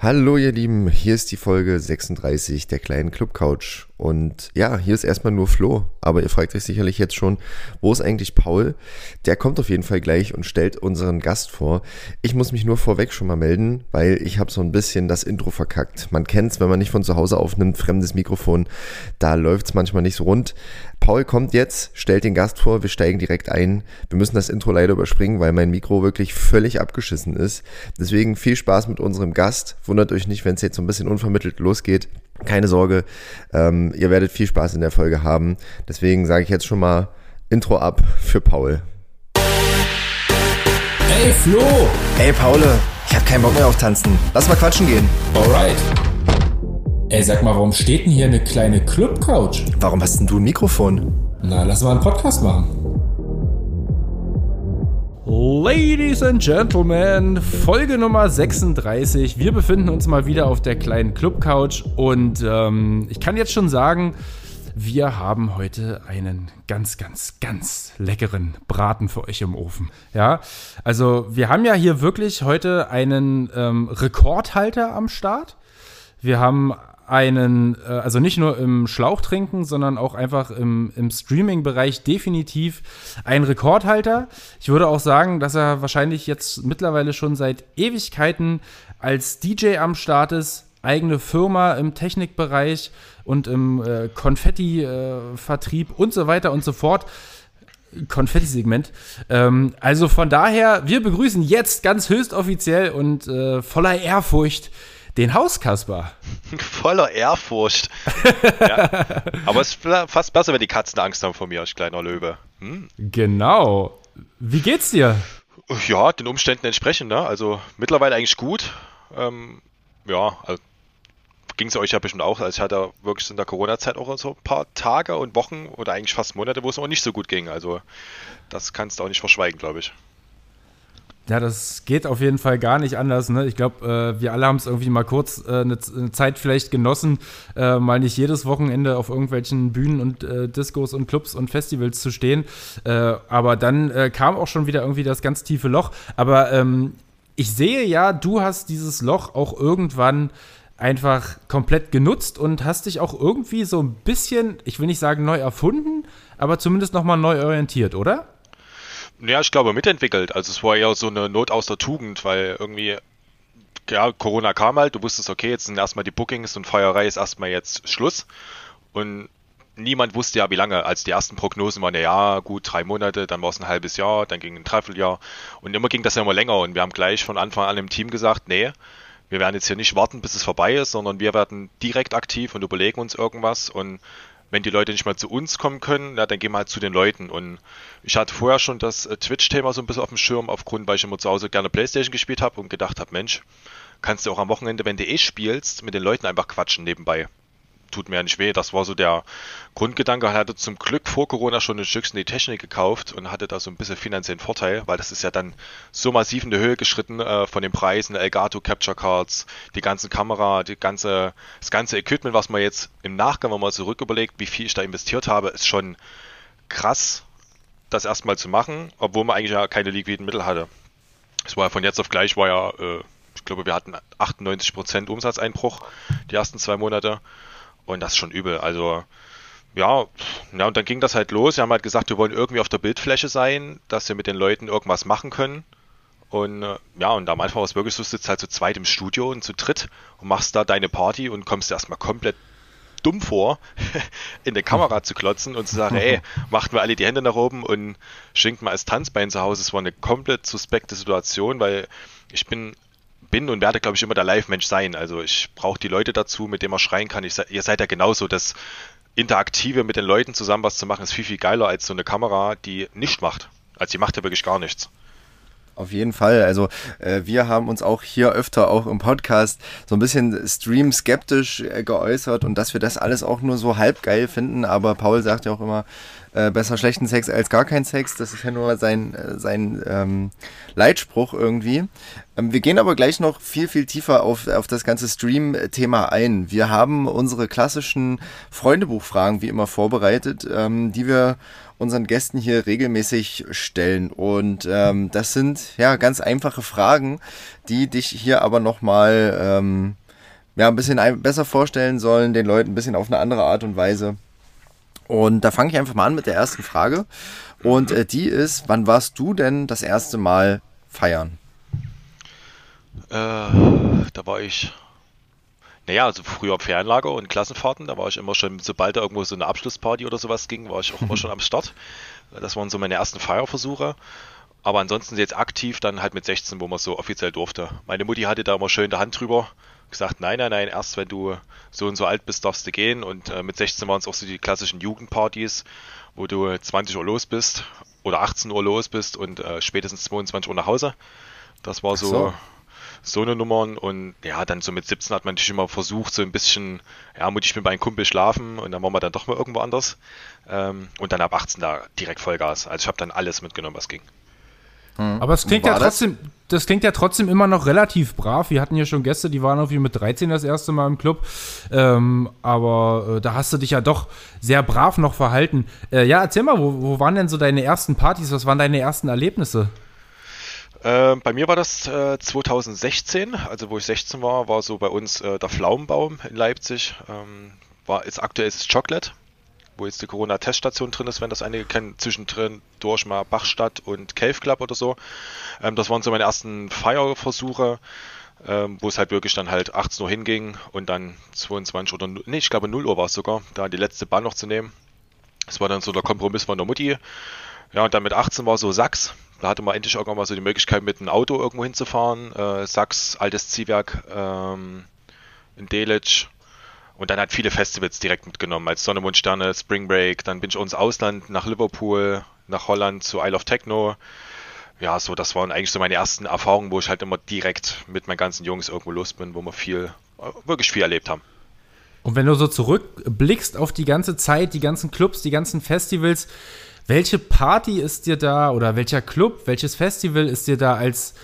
Hallo ihr Lieben, hier ist die Folge 36 der kleinen Club Couch. Und ja, hier ist erstmal nur Flo, aber ihr fragt euch sicherlich jetzt schon, wo ist eigentlich Paul? Der kommt auf jeden Fall gleich und stellt unseren Gast vor. Ich muss mich nur vorweg schon mal melden, weil ich habe so ein bisschen das Intro verkackt. Man kennt's, wenn man nicht von zu Hause aufnimmt, fremdes Mikrofon, da läuft's manchmal nicht so rund. Paul kommt jetzt, stellt den Gast vor, wir steigen direkt ein. Wir müssen das Intro leider überspringen, weil mein Mikro wirklich völlig abgeschissen ist. Deswegen viel Spaß mit unserem Gast. Wundert euch nicht, wenn es jetzt so ein bisschen unvermittelt losgeht. Keine Sorge, ähm, ihr werdet viel Spaß in der Folge haben. Deswegen sage ich jetzt schon mal Intro ab für Paul. Ey Flo! Ey Paul, ich hab keinen Bock mehr auf Tanzen. Lass mal quatschen gehen. Alright. Ey, sag mal, warum steht denn hier eine kleine Club-Couch? Warum hast denn du ein Mikrofon? Na, lass mal einen Podcast machen. Ladies and Gentlemen, Folge Nummer 36. Wir befinden uns mal wieder auf der kleinen Club-Couch und ähm, ich kann jetzt schon sagen, wir haben heute einen ganz, ganz, ganz leckeren Braten für euch im Ofen. Ja, also wir haben ja hier wirklich heute einen ähm, Rekordhalter am Start. Wir haben einen, äh, also nicht nur im Schlauch trinken, sondern auch einfach im, im Streaming-Bereich definitiv ein Rekordhalter. Ich würde auch sagen, dass er wahrscheinlich jetzt mittlerweile schon seit Ewigkeiten als DJ am Start ist, eigene Firma im Technikbereich und im äh, Konfetti-Vertrieb äh, und so weiter und so fort. Konfetti-Segment. Ähm, also von daher, wir begrüßen jetzt ganz höchst offiziell und äh, voller Ehrfurcht den Hauskasper. Voller Ehrfurcht. ja. Aber es ist fast besser, wenn die Katzen Angst haben vor mir als kleiner Löwe. Hm? Genau. Wie geht's dir? Ja, den Umständen entsprechend. Ne? Also mittlerweile eigentlich gut. Ähm, ja, also, ging es euch ja bestimmt auch. Also ich hatte wirklich in der Corona-Zeit auch so ein paar Tage und Wochen oder eigentlich fast Monate, wo es auch nicht so gut ging. Also das kannst du auch nicht verschweigen, glaube ich. Ja, das geht auf jeden Fall gar nicht anders. Ne? Ich glaube, äh, wir alle haben es irgendwie mal kurz äh, eine, eine, Zeit vielleicht genossen, äh, mal nicht jedes Wochenende auf irgendwelchen Bühnen und äh, Discos und Clubs und Festivals zu stehen. Äh, aber dann äh, kam auch schon wieder irgendwie das ganz tiefe Loch. Aber ähm, ich sehe ja, du hast dieses Loch auch irgendwann einfach komplett genutzt und hast dich auch irgendwie so ein bisschen, ich will nicht sagen neu erfunden, aber zumindest nochmal neu orientiert, oder? Ja, ich glaube mitentwickelt. Also es war ja so eine Not aus der Tugend, weil irgendwie, ja, Corona kam halt, du wusstest, okay, jetzt sind erstmal die Bookings und Feierei ist erstmal jetzt Schluss. Und niemand wusste ja, wie lange. Als die ersten Prognosen waren ja, ja, gut, drei Monate, dann war es ein halbes Jahr, dann ging ein Dreivierteljahr. Und immer ging das ja immer länger. Und wir haben gleich von Anfang an im Team gesagt, nee, wir werden jetzt hier nicht warten, bis es vorbei ist, sondern wir werden direkt aktiv und überlegen uns irgendwas und wenn die Leute nicht mal zu uns kommen können, ja, dann gehen wir halt zu den Leuten. Und ich hatte vorher schon das äh, Twitch-Thema so ein bisschen auf dem Schirm, aufgrund, weil ich immer zu Hause gerne Playstation gespielt habe und gedacht habe, Mensch, kannst du auch am Wochenende, wenn du eh spielst, mit den Leuten einfach quatschen nebenbei tut mir ja nicht weh. Das war so der Grundgedanke. Er hatte zum Glück vor Corona schon ein Stückchen die Technik gekauft und hatte da so ein bisschen finanziellen Vorteil, weil das ist ja dann so massiv in die Höhe geschritten äh, von den Preisen, Elgato Capture Cards, die ganzen Kamera, die ganze, das ganze Equipment, was man jetzt im Nachgang, wenn man zurück überlegt, wie viel ich da investiert habe, ist schon krass, das erstmal zu machen, obwohl man eigentlich ja keine liquiden Mittel hatte. Es war ja von jetzt auf gleich, war ja, äh, ich glaube, wir hatten 98% Umsatzeinbruch die ersten zwei Monate. Und das ist schon übel. Also, ja, ja, und dann ging das halt los. Wir haben halt gesagt, wir wollen irgendwie auf der Bildfläche sein, dass wir mit den Leuten irgendwas machen können. Und äh, ja, und am Anfang war es wirklich so, du sitzt halt zu zweit im Studio und zu dritt und machst da deine Party und kommst erstmal komplett dumm vor, in der Kamera zu klotzen und zu sagen, ey, macht mal alle die Hände nach oben und schenkt mal als Tanzbein zu Hause. Es war eine komplett suspekte Situation, weil ich bin bin und werde, glaube ich, immer der Live-Mensch sein. Also ich brauche die Leute dazu, mit denen man schreien kann. Ich, ihr seid ja genauso, das Interaktive mit den Leuten zusammen was zu machen, ist viel, viel geiler als so eine Kamera, die nichts macht. Also die macht ja wirklich gar nichts. Auf jeden Fall. Also äh, wir haben uns auch hier öfter auch im Podcast so ein bisschen stream skeptisch äh, geäußert und dass wir das alles auch nur so halb geil finden. Aber Paul sagt ja auch immer, äh, besser schlechten Sex als gar kein Sex. Das ist ja nur sein, äh, sein ähm, Leitspruch irgendwie. Ähm, wir gehen aber gleich noch viel, viel tiefer auf, auf das ganze Stream-Thema ein. Wir haben unsere klassischen Freundebuchfragen wie immer vorbereitet, ähm, die wir unseren Gästen hier regelmäßig stellen. Und ähm, das sind ja ganz einfache Fragen, die dich hier aber nochmal ähm, ja, ein bisschen besser vorstellen sollen, den Leuten ein bisschen auf eine andere Art und Weise. Und da fange ich einfach mal an mit der ersten Frage. Und äh, die ist, wann warst du denn das erste Mal feiern? Äh, da war ich, naja, also früher Ferienlager und Klassenfahrten, da war ich immer schon, sobald da irgendwo so eine Abschlussparty oder sowas ging, war ich auch immer schon am Start. Das waren so meine ersten Feierversuche. Aber ansonsten jetzt aktiv dann halt mit 16, wo man so offiziell durfte. Meine Mutti hatte da immer schön die Hand drüber gesagt, nein, nein, nein, erst wenn du so und so alt bist, darfst du gehen. Und äh, mit 16 waren es auch so die klassischen Jugendpartys, wo du 20 Uhr los bist oder 18 Uhr los bist und äh, spätestens 22 Uhr nach Hause. Das war so, so, so eine Nummer. Und ja, dann so mit 17 hat man natürlich immer versucht, so ein bisschen, ja, muss ich mit meinem Kumpel schlafen und dann waren wir dann doch mal irgendwo anders. Ähm, und dann ab 18 da direkt Vollgas. Also ich habe dann alles mitgenommen, was ging. Hm. Aber es klingt ja trotzdem, das? das? klingt ja trotzdem immer noch relativ brav. Wir hatten ja schon Gäste, die waren irgendwie mit 13 das erste Mal im Club. Ähm, aber äh, da hast du dich ja doch sehr brav noch verhalten. Äh, ja, erzähl mal, wo, wo, waren denn so deine ersten Partys? Was waren deine ersten Erlebnisse? Äh, bei mir war das 2016, äh, also wo ich 16 war, war so bei uns äh, der Pflaumenbaum in Leipzig. Ähm, war, jetzt aktuell ist es Chocolate wo jetzt die Corona-Teststation drin ist, wenn das einige kennen, zwischendrin durch mal Bachstadt und Cave Club oder so. Ähm, das waren so meine ersten Feierversuche, ähm, wo es halt wirklich dann halt 18 Uhr hinging und dann 22 oder, nee, ich glaube 0 Uhr war es sogar, da die letzte Bahn noch zu nehmen. Das war dann so der Kompromiss von der Mutti. Ja, und dann mit 18 war so Sachs. Da hatte man endlich irgendwann mal so die Möglichkeit, mit einem Auto irgendwo hinzufahren. Äh, Sachs, altes Ziehwerk ähm, in Delitzsch und dann hat viele Festivals direkt mitgenommen, als Sonne, Mond, Sterne, Spring Break. Dann bin ich ins Ausland, nach Liverpool, nach Holland zu Isle of Techno. Ja, so, das waren eigentlich so meine ersten Erfahrungen, wo ich halt immer direkt mit meinen ganzen Jungs irgendwo los bin, wo wir viel, wirklich viel erlebt haben. Und wenn du so zurückblickst auf die ganze Zeit, die ganzen Clubs, die ganzen Festivals, welche Party ist dir da oder welcher Club, welches Festival ist dir da als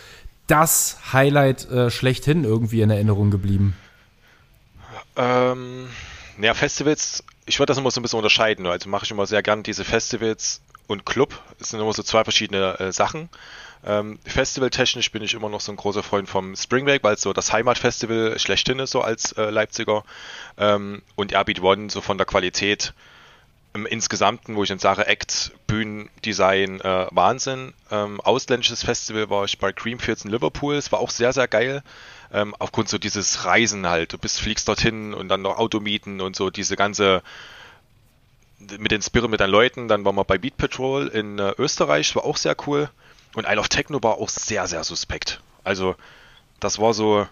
das Highlight äh, schlechthin irgendwie in Erinnerung geblieben? Ähm, naja, Festivals, ich würde das immer so ein bisschen unterscheiden. Also mache ich immer sehr gern diese Festivals und Club. Das sind immer so zwei verschiedene äh, Sachen. Ähm, Festivaltechnisch bin ich immer noch so ein großer Freund vom Spring Break, weil es so das Heimatfestival schlechthin ist, so als äh, Leipziger. Ähm, und Airbeat One so von der Qualität im Insgesamten, wo ich dann sage, Act, Bühnendesign, äh, Wahnsinn. Ähm, ausländisches Festival war ich bei Creamfields in Liverpool. Es war auch sehr, sehr geil ähm, aufgrund so dieses Reisen halt. Du bist, fliegst dorthin und dann noch Auto mieten und so diese ganze mit den Spirit mit deinen Leuten. Dann waren wir bei Beat Patrol in äh, Österreich, war auch sehr cool. Und Isle of Techno war auch sehr, sehr suspekt. Also, das war so,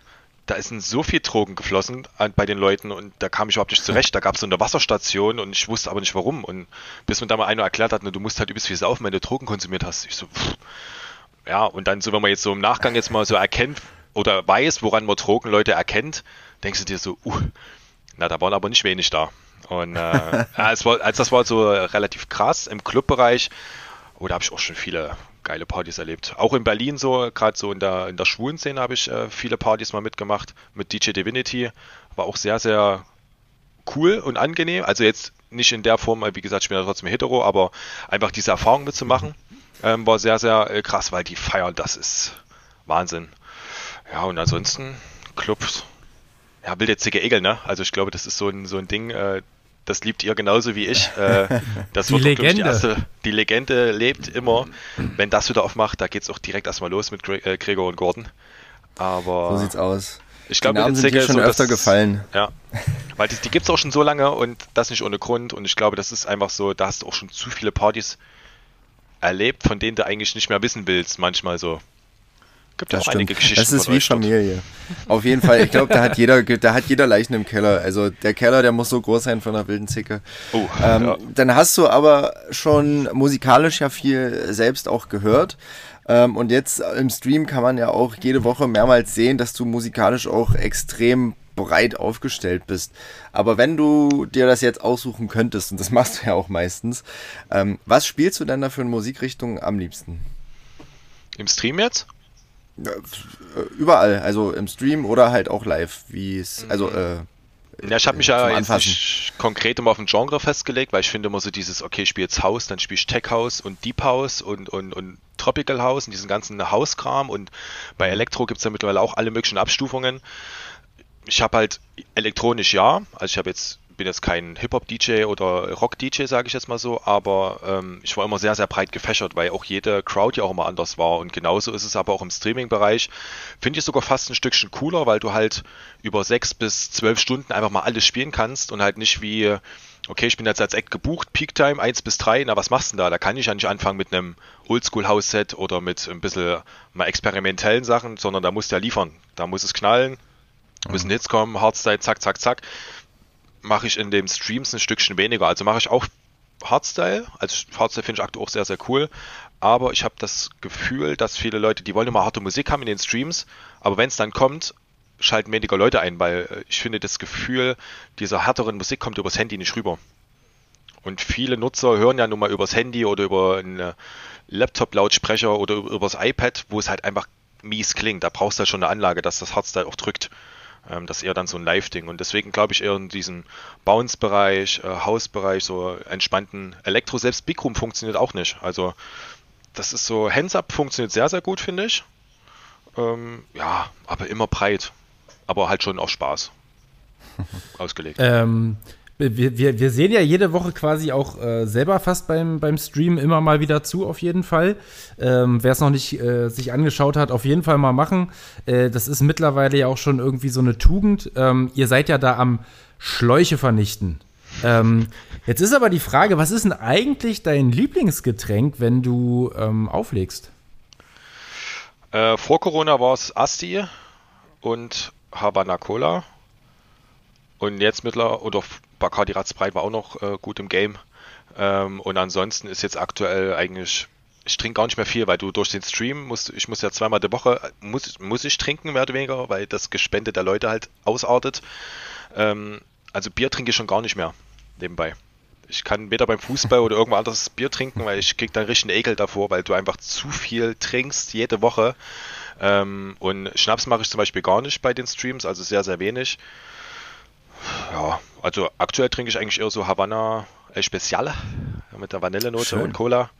da ist so viel Drogen geflossen bei den Leuten und da kam ich überhaupt nicht zurecht. Da gab es so eine Wasserstation und ich wusste aber nicht warum. Und bis mir da mal einer erklärt hat, ne, du musst halt übelst viel saufen, wenn du Drogen konsumiert hast. Ich so, pff. ja, und dann so, wenn man jetzt so im Nachgang jetzt mal so erkennt, oder weiß, woran man Drogenleute erkennt, denkst du dir so, uh, na, da waren aber nicht wenig da. Und äh, es war, also das war so relativ krass im Clubbereich. Oh, da habe ich auch schon viele geile Partys erlebt. Auch in Berlin so, gerade so in der, in der schwulen Szene habe ich äh, viele Partys mal mitgemacht mit DJ Divinity. War auch sehr, sehr cool und angenehm. Also jetzt nicht in der Form, wie gesagt, ich bin ja trotzdem hetero, aber einfach diese Erfahrung mitzumachen, ähm, war sehr, sehr äh, krass, weil die feiern, das ist Wahnsinn. Ja, und ansonsten Clubs. Ja, wilde zicke Egel, ne? Also ich glaube, das ist so ein, so ein Ding, äh, das liebt ihr genauso wie ich. Äh, das die wird Legende. Die, erste, die Legende lebt immer. Wenn das wieder aufmacht, da geht es auch direkt erstmal los mit Gre äh, Gregor und Gordon. Aber so sieht's aus. Ich glaube, die Namen sind dir schon so, öfter das, gefallen. Ja, weil die, die gibt es auch schon so lange und das nicht ohne Grund. Und ich glaube, das ist einfach so, da hast du auch schon zu viele Partys erlebt, von denen du eigentlich nicht mehr wissen willst, manchmal so. Gibt ja auch einige Geschichten. Das ist wie Familie. Auf jeden Fall. Ich glaube, da hat jeder, da hat jeder Leichen im Keller. Also der Keller, der muss so groß sein von einer wilden Zicke. Oh, ähm, ja. Dann hast du aber schon musikalisch ja viel selbst auch gehört. Ähm, und jetzt im Stream kann man ja auch jede Woche mehrmals sehen, dass du musikalisch auch extrem breit aufgestellt bist. Aber wenn du dir das jetzt aussuchen könntest, und das machst du ja auch meistens, ähm, was spielst du denn da für eine Musikrichtung am liebsten? Im Stream jetzt? Überall, also im Stream oder halt auch live, wie es, also äh, ja, ich habe mich ja jetzt nicht konkret immer auf ein Genre festgelegt, weil ich finde immer so dieses, okay, ich spiele jetzt House, dann spiele ich Tech House und Deep House und, und, und Tropical House und diesen ganzen Hauskram und bei Elektro gibt es ja mittlerweile auch alle möglichen Abstufungen. Ich habe halt elektronisch ja, also ich habe jetzt bin jetzt kein Hip-Hop-DJ oder Rock-DJ, sage ich jetzt mal so, aber ähm, ich war immer sehr, sehr breit gefächert, weil auch jede Crowd ja auch immer anders war. Und genauso ist es aber auch im Streaming-Bereich. Finde ich sogar fast ein Stückchen cooler, weil du halt über sechs bis zwölf Stunden einfach mal alles spielen kannst und halt nicht wie, okay, ich bin jetzt als Act gebucht, Peak Time 1 bis 3, na was machst du denn da? Da kann ich ja nicht anfangen mit einem Oldschool-House-Set oder mit ein bisschen mal experimentellen Sachen, sondern da musst du ja liefern. Da muss es knallen, müssen Hits kommen, Hardstyle, zack, zack, zack mache ich in den Streams ein Stückchen weniger. Also mache ich auch Hardstyle. Also Hardstyle finde ich aktuell auch sehr, sehr cool. Aber ich habe das Gefühl, dass viele Leute, die wollen immer harte Musik haben in den Streams, aber wenn es dann kommt, schalten weniger Leute ein, weil äh, ich finde, das Gefühl dieser härteren Musik kommt übers Handy nicht rüber. Und viele Nutzer hören ja nun mal übers Handy oder über einen Laptop-Lautsprecher oder übers iPad, wo es halt einfach mies klingt. Da brauchst du ja schon eine Anlage, dass das Hardstyle auch drückt. Ähm, das ist eher dann so ein Live-Ding. Und deswegen glaube ich eher in diesem Bounce-Bereich, äh, House-Bereich, so entspannten Elektro. Selbst Big Room funktioniert auch nicht. Also das ist so, Hands-Up funktioniert sehr, sehr gut, finde ich. Ähm, ja, aber immer breit. Aber halt schon auch Spaß. Ausgelegt. Ähm, wir, wir, wir sehen ja jede Woche quasi auch äh, selber fast beim, beim Stream immer mal wieder zu, auf jeden Fall. Ähm, Wer es noch nicht äh, sich angeschaut hat, auf jeden Fall mal machen. Äh, das ist mittlerweile ja auch schon irgendwie so eine Tugend. Ähm, ihr seid ja da am Schläuche vernichten. Ähm, jetzt ist aber die Frage, was ist denn eigentlich dein Lieblingsgetränk, wenn du ähm, auflegst? Äh, vor Corona war es Asti und Havana Cola. Und jetzt mittlerweile, oder Bacardi Ratzbreit war auch noch äh, gut im Game. Ähm, und ansonsten ist jetzt aktuell eigentlich, ich trinke gar nicht mehr viel, weil du durch den Stream musst, ich muss ja zweimal die Woche, muss, muss ich trinken, mehr oder weniger, weil das Gespende der Leute halt ausartet. Ähm, also Bier trinke ich schon gar nicht mehr nebenbei. Ich kann weder beim Fußball oder irgendwo anderes Bier trinken, weil ich krieg dann richtig einen Ekel davor, weil du einfach zu viel trinkst jede Woche. Ähm, und Schnaps mache ich zum Beispiel gar nicht bei den Streams, also sehr, sehr wenig. Ja, also aktuell trinke ich eigentlich eher so Havanna El Special mit der Vanillenote Schön. und Cola.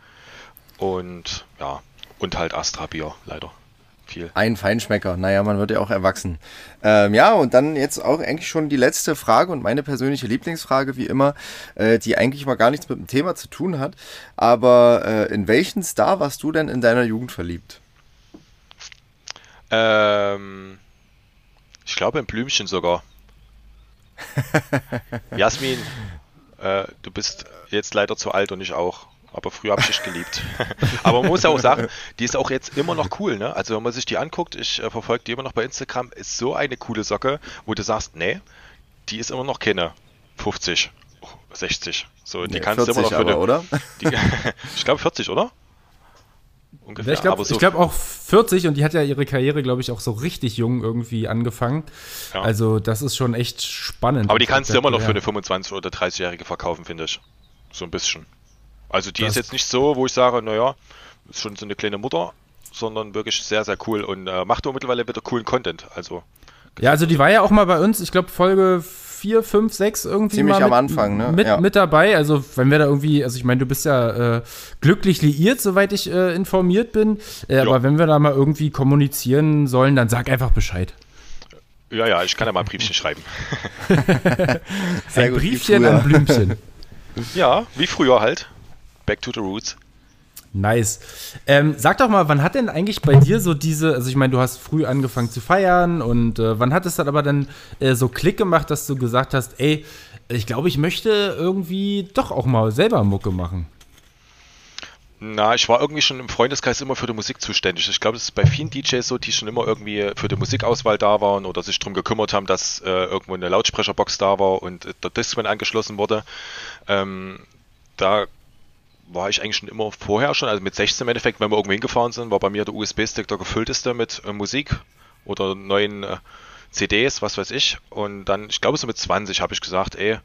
Und ja, und halt Astra Bier, leider. Viel. Ein Feinschmecker. Naja, man wird ja auch erwachsen. Ähm, ja, und dann jetzt auch eigentlich schon die letzte Frage und meine persönliche Lieblingsfrage, wie immer, äh, die eigentlich mal gar nichts mit dem Thema zu tun hat. Aber äh, in welchen Star warst du denn in deiner Jugend verliebt? Ähm, ich glaube in Blümchen sogar. Jasmin, äh, du bist jetzt leider zu alt und ich auch. Aber früher habe ich dich geliebt. aber man muss ja auch sagen, die ist auch jetzt immer noch cool, ne? Also wenn man sich die anguckt, ich äh, verfolge die immer noch bei Instagram, ist so eine coole Socke, wo du sagst, nee, die ist immer noch keine 50, 60. So, die nee, kannst du immer noch für aber, eine, oder? Die, ich glaube 40, oder? Ungefähr. Ich glaube so glaub auch 40 und die hat ja ihre Karriere, glaube ich, auch so richtig jung irgendwie angefangen. Ja. Also das ist schon echt spannend. Aber die kannst du immer noch für eine 25- oder 30-Jährige verkaufen, finde ich. So ein bisschen. Also die das ist jetzt nicht so, wo ich sage, naja, ist schon so eine kleine Mutter, sondern wirklich sehr, sehr cool und äh, macht auch mittlerweile wieder coolen Content. Also ja, also die war ja auch mal bei uns, ich glaube Folge 4, 5, 6 irgendwie Ziemlich mal am Anfang, ne? Mit, ja. mit dabei. Also, wenn wir da irgendwie, also ich meine, du bist ja äh, glücklich liiert, soweit ich äh, informiert bin. Äh, aber wenn wir da mal irgendwie kommunizieren sollen, dann sag einfach Bescheid. Ja, ja, ich kann ja mal ein Briefchen schreiben. Sehr ein gut, Briefchen an Blümchen. Ja, wie früher halt. Back to the roots. Nice. Ähm, sag doch mal, wann hat denn eigentlich bei dir so diese, also ich meine, du hast früh angefangen zu feiern und äh, wann hat es dann aber dann äh, so Klick gemacht, dass du gesagt hast, ey, ich glaube, ich möchte irgendwie doch auch mal selber Mucke machen? Na, ich war irgendwie schon im Freundeskreis immer für die Musik zuständig. Ich glaube, das ist bei vielen DJs so, die schon immer irgendwie für die Musikauswahl da waren oder sich darum gekümmert haben, dass äh, irgendwo eine Lautsprecherbox da war und der Discman angeschlossen wurde. Ähm, da war ich eigentlich schon immer vorher schon, also mit 16 im Endeffekt, wenn wir irgendwo hingefahren sind, war bei mir der USB-Stick der gefüllteste mit äh, Musik oder neuen äh, CDs, was weiß ich. Und dann, ich glaube so mit 20 habe ich gesagt, ey,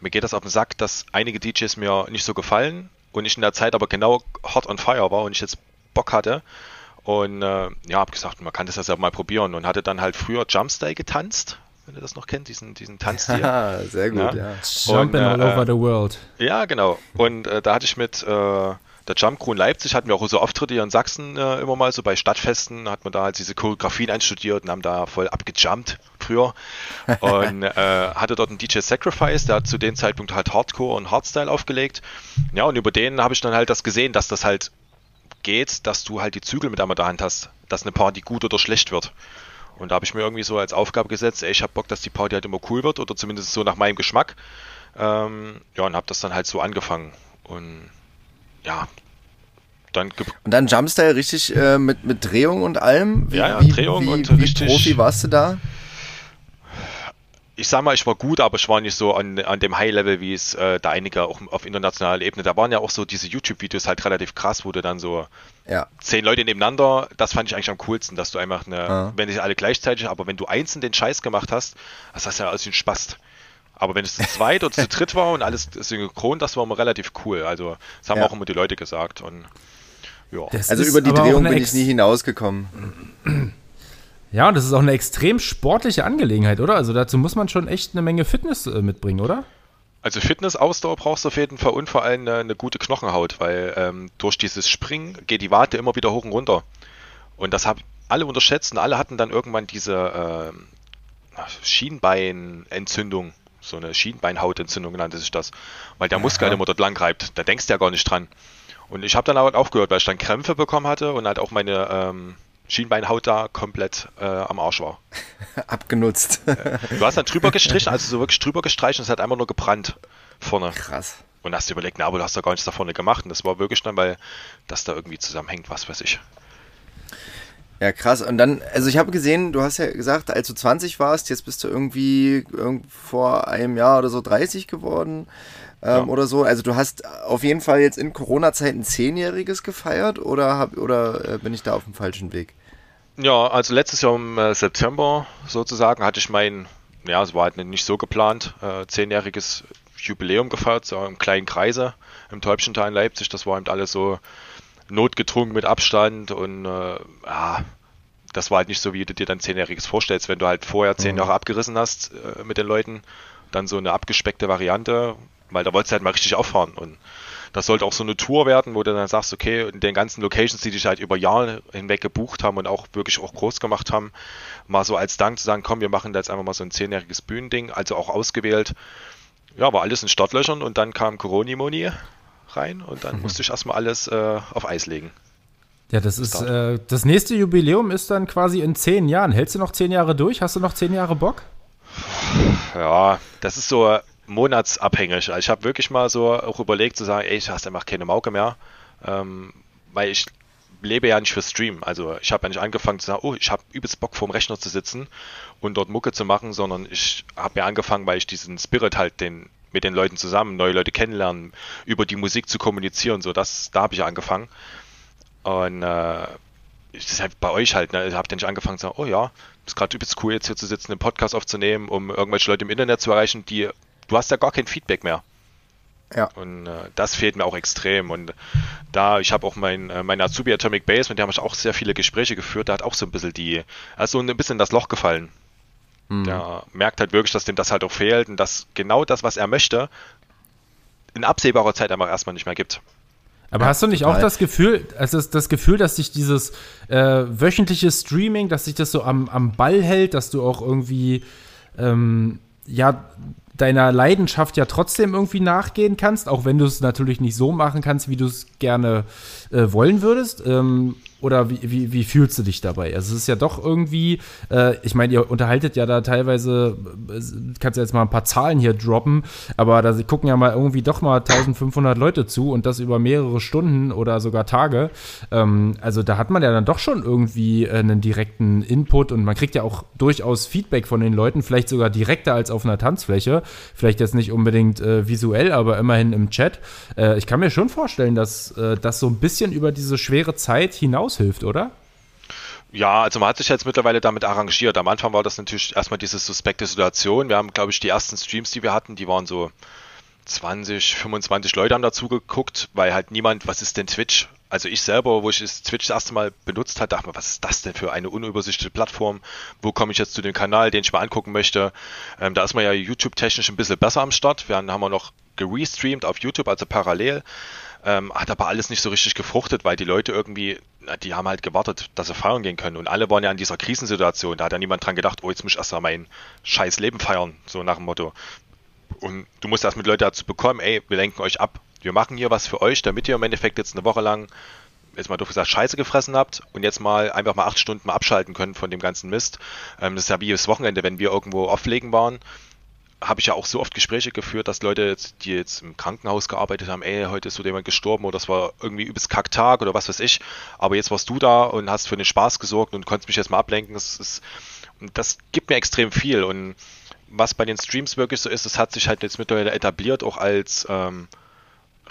mir geht das auf den Sack, dass einige DJs mir nicht so gefallen und ich in der Zeit aber genau hot on fire war und ich jetzt Bock hatte. Und äh, ja, habe gesagt, man kann das ja mal probieren und hatte dann halt früher Jumpstyle getanzt, wenn ihr das noch kennt, diesen, diesen Tanzstil. Ja, sehr gut, ja. ja. Jumping all over the world. Ja, genau. Und äh, da hatte ich mit äh, der Jump Crew in Leipzig, hatten wir auch so Auftritte hier in Sachsen äh, immer mal, so bei Stadtfesten, hat man da halt diese Choreografien einstudiert und haben da voll abgejumpt früher. Und äh, hatte dort einen DJ Sacrifice, der hat zu dem Zeitpunkt halt Hardcore und Hardstyle aufgelegt. Ja, und über den habe ich dann halt das gesehen, dass das halt geht, dass du halt die Zügel mit einmal der Hand hast, dass eine Party gut oder schlecht wird. Und da habe ich mir irgendwie so als Aufgabe gesetzt, ey, ich habe Bock, dass die Party halt immer cool wird oder zumindest so nach meinem Geschmack. Ähm, ja, und habe das dann halt so angefangen. Und ja, dann und dann Jumpstyle richtig äh, mit, mit Drehung und allem? Wie, ja, ja, Drehung wie, und wie richtig. Profi warst du da? Ich sag mal, ich war gut, aber ich war nicht so an, an dem High-Level, wie es äh, da einige auch auf internationaler Ebene. Da waren ja auch so diese YouTube-Videos halt relativ krass, wo du dann so ja. zehn Leute nebeneinander, das fand ich eigentlich am coolsten, dass du einfach eine, ja. wenn nicht alle gleichzeitig, aber wenn du einzeln den Scheiß gemacht hast, das hast ja alles wie ein Spaß. Aber wenn es zu zweit oder zu dritt war und alles synchron, das war immer relativ cool. Also, das haben ja. auch immer die Leute gesagt. Und, ja. Also über die Drehung bin ich nie hinausgekommen. Ja, und das ist auch eine extrem sportliche Angelegenheit, oder? Also dazu muss man schon echt eine Menge Fitness äh, mitbringen, oder? Also Fitness, Ausdauer brauchst du auf jeden Fall und vor allem eine, eine gute Knochenhaut, weil ähm, durch dieses Springen geht die Wade immer wieder hoch und runter. Und das haben alle unterschätzt und alle hatten dann irgendwann diese äh, Schienbeinentzündung, so eine Schienbeinhautentzündung nannte sich das, weil der Muskel halt immer dort lang reibt. Da denkst du ja gar nicht dran. Und ich habe dann aber aufgehört, weil ich dann Krämpfe bekommen hatte und halt auch meine ähm, Schienbeinhaut da komplett äh, am Arsch war. Abgenutzt. du hast dann drüber gestrichen, also so wirklich drüber gestreichen, es hat einfach nur gebrannt vorne. Krass. Und hast überlegt, na, aber du hast da gar nichts da vorne gemacht. Und das war wirklich dann, weil das da irgendwie zusammenhängt, was weiß ich. Ja, krass. Und dann, also ich habe gesehen, du hast ja gesagt, als du 20 warst, jetzt bist du irgendwie vor einem Jahr oder so 30 geworden ähm, ja. oder so. Also du hast auf jeden Fall jetzt in Corona-Zeit ein Zehnjähriges gefeiert oder, hab, oder äh, bin ich da auf dem falschen Weg? Ja, also letztes Jahr im äh, September sozusagen hatte ich mein, ja, es war halt nicht so geplant, äh, zehnjähriges Jubiläum gefeiert, so im kleinen Kreise im Täubchental in Leipzig. Das war eben alles so notgedrungen mit Abstand und äh, ja, das war halt nicht so, wie du dir dann zehnjähriges vorstellst, wenn du halt vorher zehn mhm. Jahre abgerissen hast äh, mit den Leuten, dann so eine abgespeckte Variante, weil da wolltest du halt mal richtig auffahren und das sollte auch so eine Tour werden, wo du dann sagst, okay, in den ganzen Locations, die dich halt über Jahre hinweg gebucht haben und auch wirklich auch groß gemacht haben, mal so als Dank zu sagen, komm, wir machen da jetzt einfach mal so ein zehnjähriges Bühnending, also auch ausgewählt. Ja, war alles in Startlöchern und dann kam Coronimoni rein und dann mhm. musste ich erstmal alles äh, auf Eis legen. Ja, das ist äh, das nächste Jubiläum ist dann quasi in zehn Jahren. Hältst du noch zehn Jahre durch? Hast du noch zehn Jahre Bock? Ja, das ist so monatsabhängig. Also ich habe wirklich mal so auch überlegt zu sagen, ey, ich hast einfach keine Mauke mehr, ähm, weil ich lebe ja nicht für Stream. Also ich habe ja nicht angefangen zu sagen, oh, ich habe übelst Bock vorm Rechner zu sitzen und dort Mucke zu machen, sondern ich habe ja angefangen, weil ich diesen Spirit halt den mit den Leuten zusammen, neue Leute kennenlernen, über die Musik zu kommunizieren, so das, da habe ich ja angefangen. Und äh, das ist halt bei euch halt, ne? Habt ihr nicht angefangen zu sagen, oh ja, ist gerade übelst cool, jetzt hier zu sitzen, einen Podcast aufzunehmen, um irgendwelche Leute im Internet zu erreichen, die du hast ja gar kein Feedback mehr. Ja. Und äh, das fehlt mir auch extrem. Und da, ich habe auch mein, äh, mein Azubi Atomic Base, mit dem habe ich auch sehr viele Gespräche geführt, da hat auch so ein bisschen die, also ein bisschen das Loch gefallen. Mhm. Der merkt halt wirklich, dass dem das halt auch fehlt und dass genau das, was er möchte, in absehbarer Zeit einfach erstmal nicht mehr gibt. Aber ja, hast du nicht total. auch das Gefühl, also das, das Gefühl, dass sich dieses äh, wöchentliche Streaming, dass sich das so am, am Ball hält, dass du auch irgendwie ähm, ja deiner Leidenschaft ja trotzdem irgendwie nachgehen kannst, auch wenn du es natürlich nicht so machen kannst, wie du es gerne äh, wollen würdest. Ähm, oder wie, wie, wie, fühlst du dich dabei? Also es ist ja doch irgendwie, äh, ich meine, ihr unterhaltet ja da teilweise, äh, kannst du jetzt mal ein paar Zahlen hier droppen, aber da gucken ja mal irgendwie doch mal 1500 Leute zu und das über mehrere Stunden oder sogar Tage. Ähm, also da hat man ja dann doch schon irgendwie äh, einen direkten Input und man kriegt ja auch durchaus Feedback von den Leuten, vielleicht sogar direkter als auf einer Tanzfläche. Vielleicht jetzt nicht unbedingt äh, visuell, aber immerhin im Chat. Äh, ich kann mir schon vorstellen, dass äh, das so ein bisschen über diese schwere Zeit hinaus aushilft, oder? Ja, also man hat sich jetzt mittlerweile damit arrangiert. Am Anfang war das natürlich erstmal diese suspekte Situation. Wir haben, glaube ich, die ersten Streams, die wir hatten, die waren so 20, 25 Leute haben dazu geguckt, weil halt niemand, was ist denn Twitch? Also ich selber, wo ich Twitch das erste Mal benutzt habe, dachte mir, was ist das denn für eine unübersichtliche Plattform? Wo komme ich jetzt zu dem Kanal, den ich mal angucken möchte? Ähm, da ist man ja YouTube-technisch ein bisschen besser am Start. Wir haben, haben wir noch gerestreamt auf YouTube, also parallel. Ähm, hat aber alles nicht so richtig gefruchtet, weil die Leute irgendwie, die haben halt gewartet, dass sie feiern gehen können. Und alle waren ja in dieser Krisensituation. Da hat ja niemand dran gedacht, oh, jetzt muss ich erst mal mein scheiß Leben feiern, so nach dem Motto. Und du musst erst mit Leuten dazu bekommen, ey, wir lenken euch ab. Wir machen hier was für euch, damit ihr im Endeffekt jetzt eine Woche lang, jetzt mal doof gesagt, Scheiße gefressen habt und jetzt mal einfach mal acht Stunden mal abschalten könnt von dem ganzen Mist. Ähm, das ist ja wie das Wochenende, wenn wir irgendwo auflegen waren habe ich ja auch so oft Gespräche geführt, dass Leute, die jetzt im Krankenhaus gearbeitet haben, ey, heute ist so jemand gestorben oder das war irgendwie übelst Kacktag oder was weiß ich. Aber jetzt warst du da und hast für den Spaß gesorgt und konntest mich jetzt mal ablenken. Das, ist, das gibt mir extrem viel. Und was bei den Streams wirklich so ist, das hat sich halt jetzt mittlerweile etabliert, auch als ähm,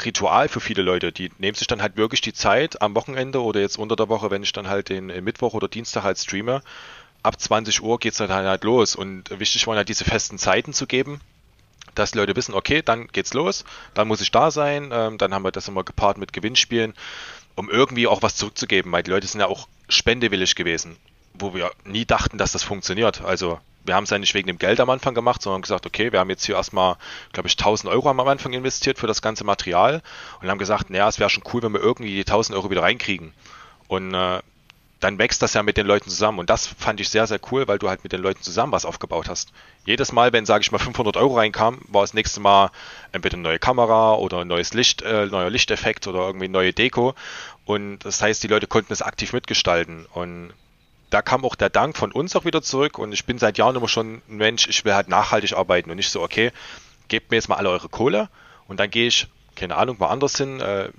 Ritual für viele Leute. Die nehmen sich dann halt wirklich die Zeit am Wochenende oder jetzt unter der Woche, wenn ich dann halt den Mittwoch oder Dienstag halt streame, ab 20 Uhr geht es dann halt los. Und wichtig war halt diese festen Zeiten zu geben, dass die Leute wissen, okay, dann geht's los, dann muss ich da sein. Ähm, dann haben wir das immer gepaart mit Gewinnspielen, um irgendwie auch was zurückzugeben, weil die Leute sind ja auch spendewillig gewesen, wo wir nie dachten, dass das funktioniert. Also wir haben es ja nicht wegen dem Geld am Anfang gemacht, sondern gesagt, okay, wir haben jetzt hier erstmal, glaube ich, 1000 Euro am Anfang investiert für das ganze Material und haben gesagt, naja, es wäre schon cool, wenn wir irgendwie die 1000 Euro wieder reinkriegen. Und äh, dann wächst das ja mit den Leuten zusammen. Und das fand ich sehr, sehr cool, weil du halt mit den Leuten zusammen was aufgebaut hast. Jedes Mal, wenn, sage ich mal, 500 Euro reinkam, war das nächste Mal entweder eine neue Kamera oder ein neues Licht, äh, neuer Lichteffekt oder irgendwie neue Deko. Und das heißt, die Leute konnten es aktiv mitgestalten. Und da kam auch der Dank von uns auch wieder zurück. Und ich bin seit Jahren immer schon ein Mensch, ich will halt nachhaltig arbeiten und nicht so, okay, gebt mir jetzt mal alle eure Kohle und dann gehe ich, keine Ahnung, mal anders hin. Äh,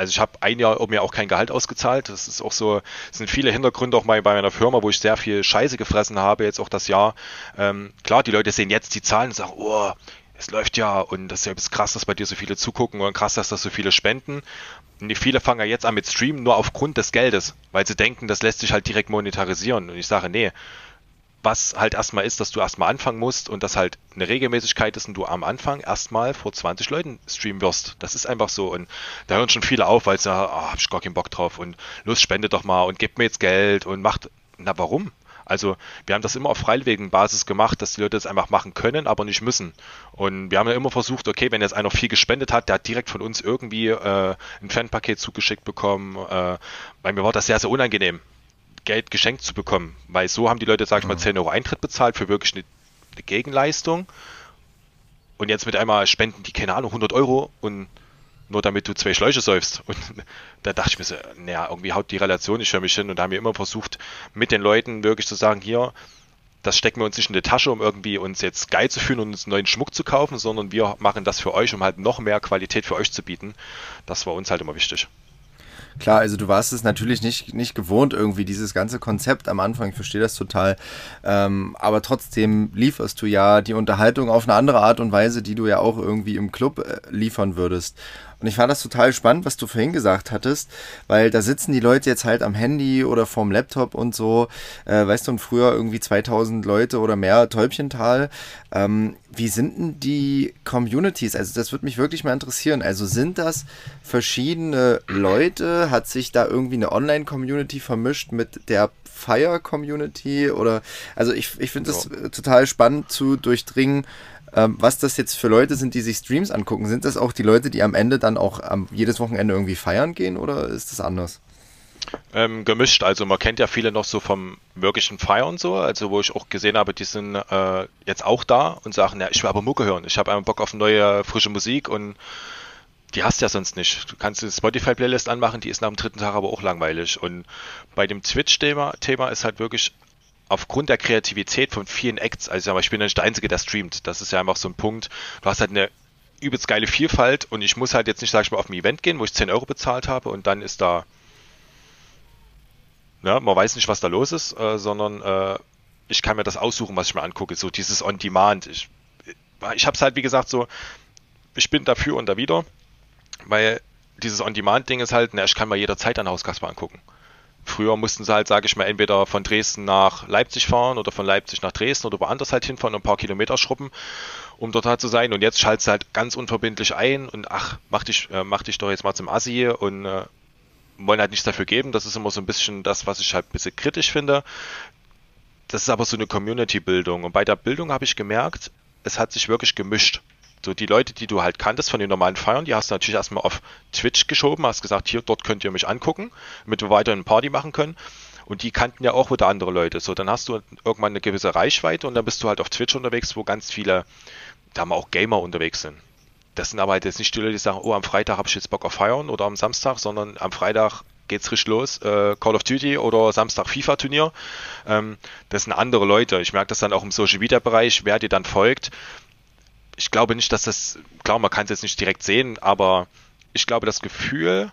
also ich habe ein Jahr mir auch kein Gehalt ausgezahlt. Das ist auch so, sind viele Hintergründe auch mal bei meiner Firma, wo ich sehr viel Scheiße gefressen habe, jetzt auch das Jahr. Ähm, klar, die Leute sehen jetzt die Zahlen und sagen, oh, es läuft ja und das ist ja krass, dass bei dir so viele zugucken und krass, dass das so viele spenden. Und viele fangen ja jetzt an mit Streamen nur aufgrund des Geldes, weil sie denken, das lässt sich halt direkt monetarisieren. Und ich sage, nee, was halt erstmal ist, dass du erstmal anfangen musst und das halt eine Regelmäßigkeit ist und du am Anfang erstmal vor 20 Leuten streamen wirst. Das ist einfach so. Und da hören schon viele auf, weil sie sagen, oh, hab ich gar keinen Bock drauf und los, spende doch mal und gebt mir jetzt Geld und macht. Na, warum? Also wir haben das immer auf freiwilligen Basis gemacht, dass die Leute das einfach machen können, aber nicht müssen. Und wir haben ja immer versucht, okay, wenn jetzt einer viel gespendet hat, der hat direkt von uns irgendwie äh, ein Fanpaket zugeschickt bekommen. Äh, weil mir war das sehr, sehr unangenehm. Geld geschenkt zu bekommen. Weil so haben die Leute, sag ich mal, 10 Euro Eintritt bezahlt für wirklich eine, eine Gegenleistung. Und jetzt mit einmal spenden die, keine Ahnung, 100 Euro und nur damit du zwei Schläuche säufst. Und da dachte ich mir so, naja, irgendwie haut die Relation nicht für mich hin. Und da haben wir immer versucht, mit den Leuten wirklich zu sagen, hier, das stecken wir uns nicht in die Tasche, um irgendwie uns jetzt geil zu fühlen und uns neuen Schmuck zu kaufen, sondern wir machen das für euch, um halt noch mehr Qualität für euch zu bieten. Das war uns halt immer wichtig. Klar, also du warst es natürlich nicht, nicht gewohnt, irgendwie dieses ganze Konzept am Anfang, ich verstehe das total. Ähm, aber trotzdem lieferst du ja die Unterhaltung auf eine andere Art und Weise, die du ja auch irgendwie im Club äh, liefern würdest. Und ich fand das total spannend, was du vorhin gesagt hattest, weil da sitzen die Leute jetzt halt am Handy oder vorm Laptop und so, äh, weißt du, und früher irgendwie 2000 Leute oder mehr Täubchental. Ähm, wie sind denn die Communities? Also das würde mich wirklich mal interessieren. Also sind das verschiedene Leute? Hat sich da irgendwie eine Online-Community vermischt mit der Fire-Community? Oder also ich, ich finde es ja. total spannend zu durchdringen, ähm, was das jetzt für Leute sind, die sich Streams angucken. Sind das auch die Leute, die am Ende dann auch ähm, jedes Wochenende irgendwie feiern gehen oder ist das anders? Ähm, gemischt, also man kennt ja viele noch so vom wirklichen Feiern so, also wo ich auch gesehen habe, die sind äh, jetzt auch da und sagen, ja, ich will aber Mucke hören, ich habe einfach Bock auf neue, frische Musik und die hast du ja sonst nicht. Du kannst eine Spotify-Playlist anmachen, die ist nach dem dritten Tag aber auch langweilig. Und bei dem Twitch-Thema Thema ist halt wirklich aufgrund der Kreativität von vielen Acts, also ich bin ja nicht der Einzige, der streamt. Das ist ja einfach so ein Punkt. Du hast halt eine übelst geile Vielfalt und ich muss halt jetzt nicht, sag ich mal, auf ein Event gehen, wo ich 10 Euro bezahlt habe und dann ist da, ne, man weiß nicht, was da los ist, äh, sondern äh, ich kann mir das aussuchen, was ich mir angucke. So dieses On-Demand. Ich, ich habe halt, wie gesagt, so, ich bin dafür und da wieder, weil dieses On-Demand-Ding ist halt, ne, ich kann mir jederzeit ein Hauskasper angucken. Früher mussten sie halt, sage ich mal, entweder von Dresden nach Leipzig fahren oder von Leipzig nach Dresden oder woanders halt hinfahren und ein paar Kilometer schruppen, um dort halt zu sein. Und jetzt schaltet sie halt ganz unverbindlich ein und ach, mach dich, äh, mach dich doch jetzt mal zum Assi und äh, wollen halt nichts dafür geben. Das ist immer so ein bisschen das, was ich halt ein bisschen kritisch finde. Das ist aber so eine Community-Bildung. Und bei der Bildung habe ich gemerkt, es hat sich wirklich gemischt. So die Leute, die du halt kanntest von den normalen Feiern, die hast du natürlich erstmal auf Twitch geschoben, hast gesagt, hier, dort könnt ihr mich angucken, damit wir weiter eine Party machen können. Und die kannten ja auch wieder andere Leute. So, dann hast du irgendwann eine gewisse Reichweite und dann bist du halt auf Twitch unterwegs, wo ganz viele, da haben auch Gamer unterwegs sind. Das sind aber halt jetzt nicht die Leute, die sagen, oh, am Freitag habe ich jetzt Bock auf Feiern oder am Samstag, sondern am Freitag geht's richtig los, äh, Call of Duty oder Samstag FIFA-Turnier. Ähm, das sind andere Leute. Ich merke das dann auch im Social Media Bereich, wer dir dann folgt ich glaube nicht, dass das, klar, man kann es jetzt nicht direkt sehen, aber ich glaube, das Gefühl,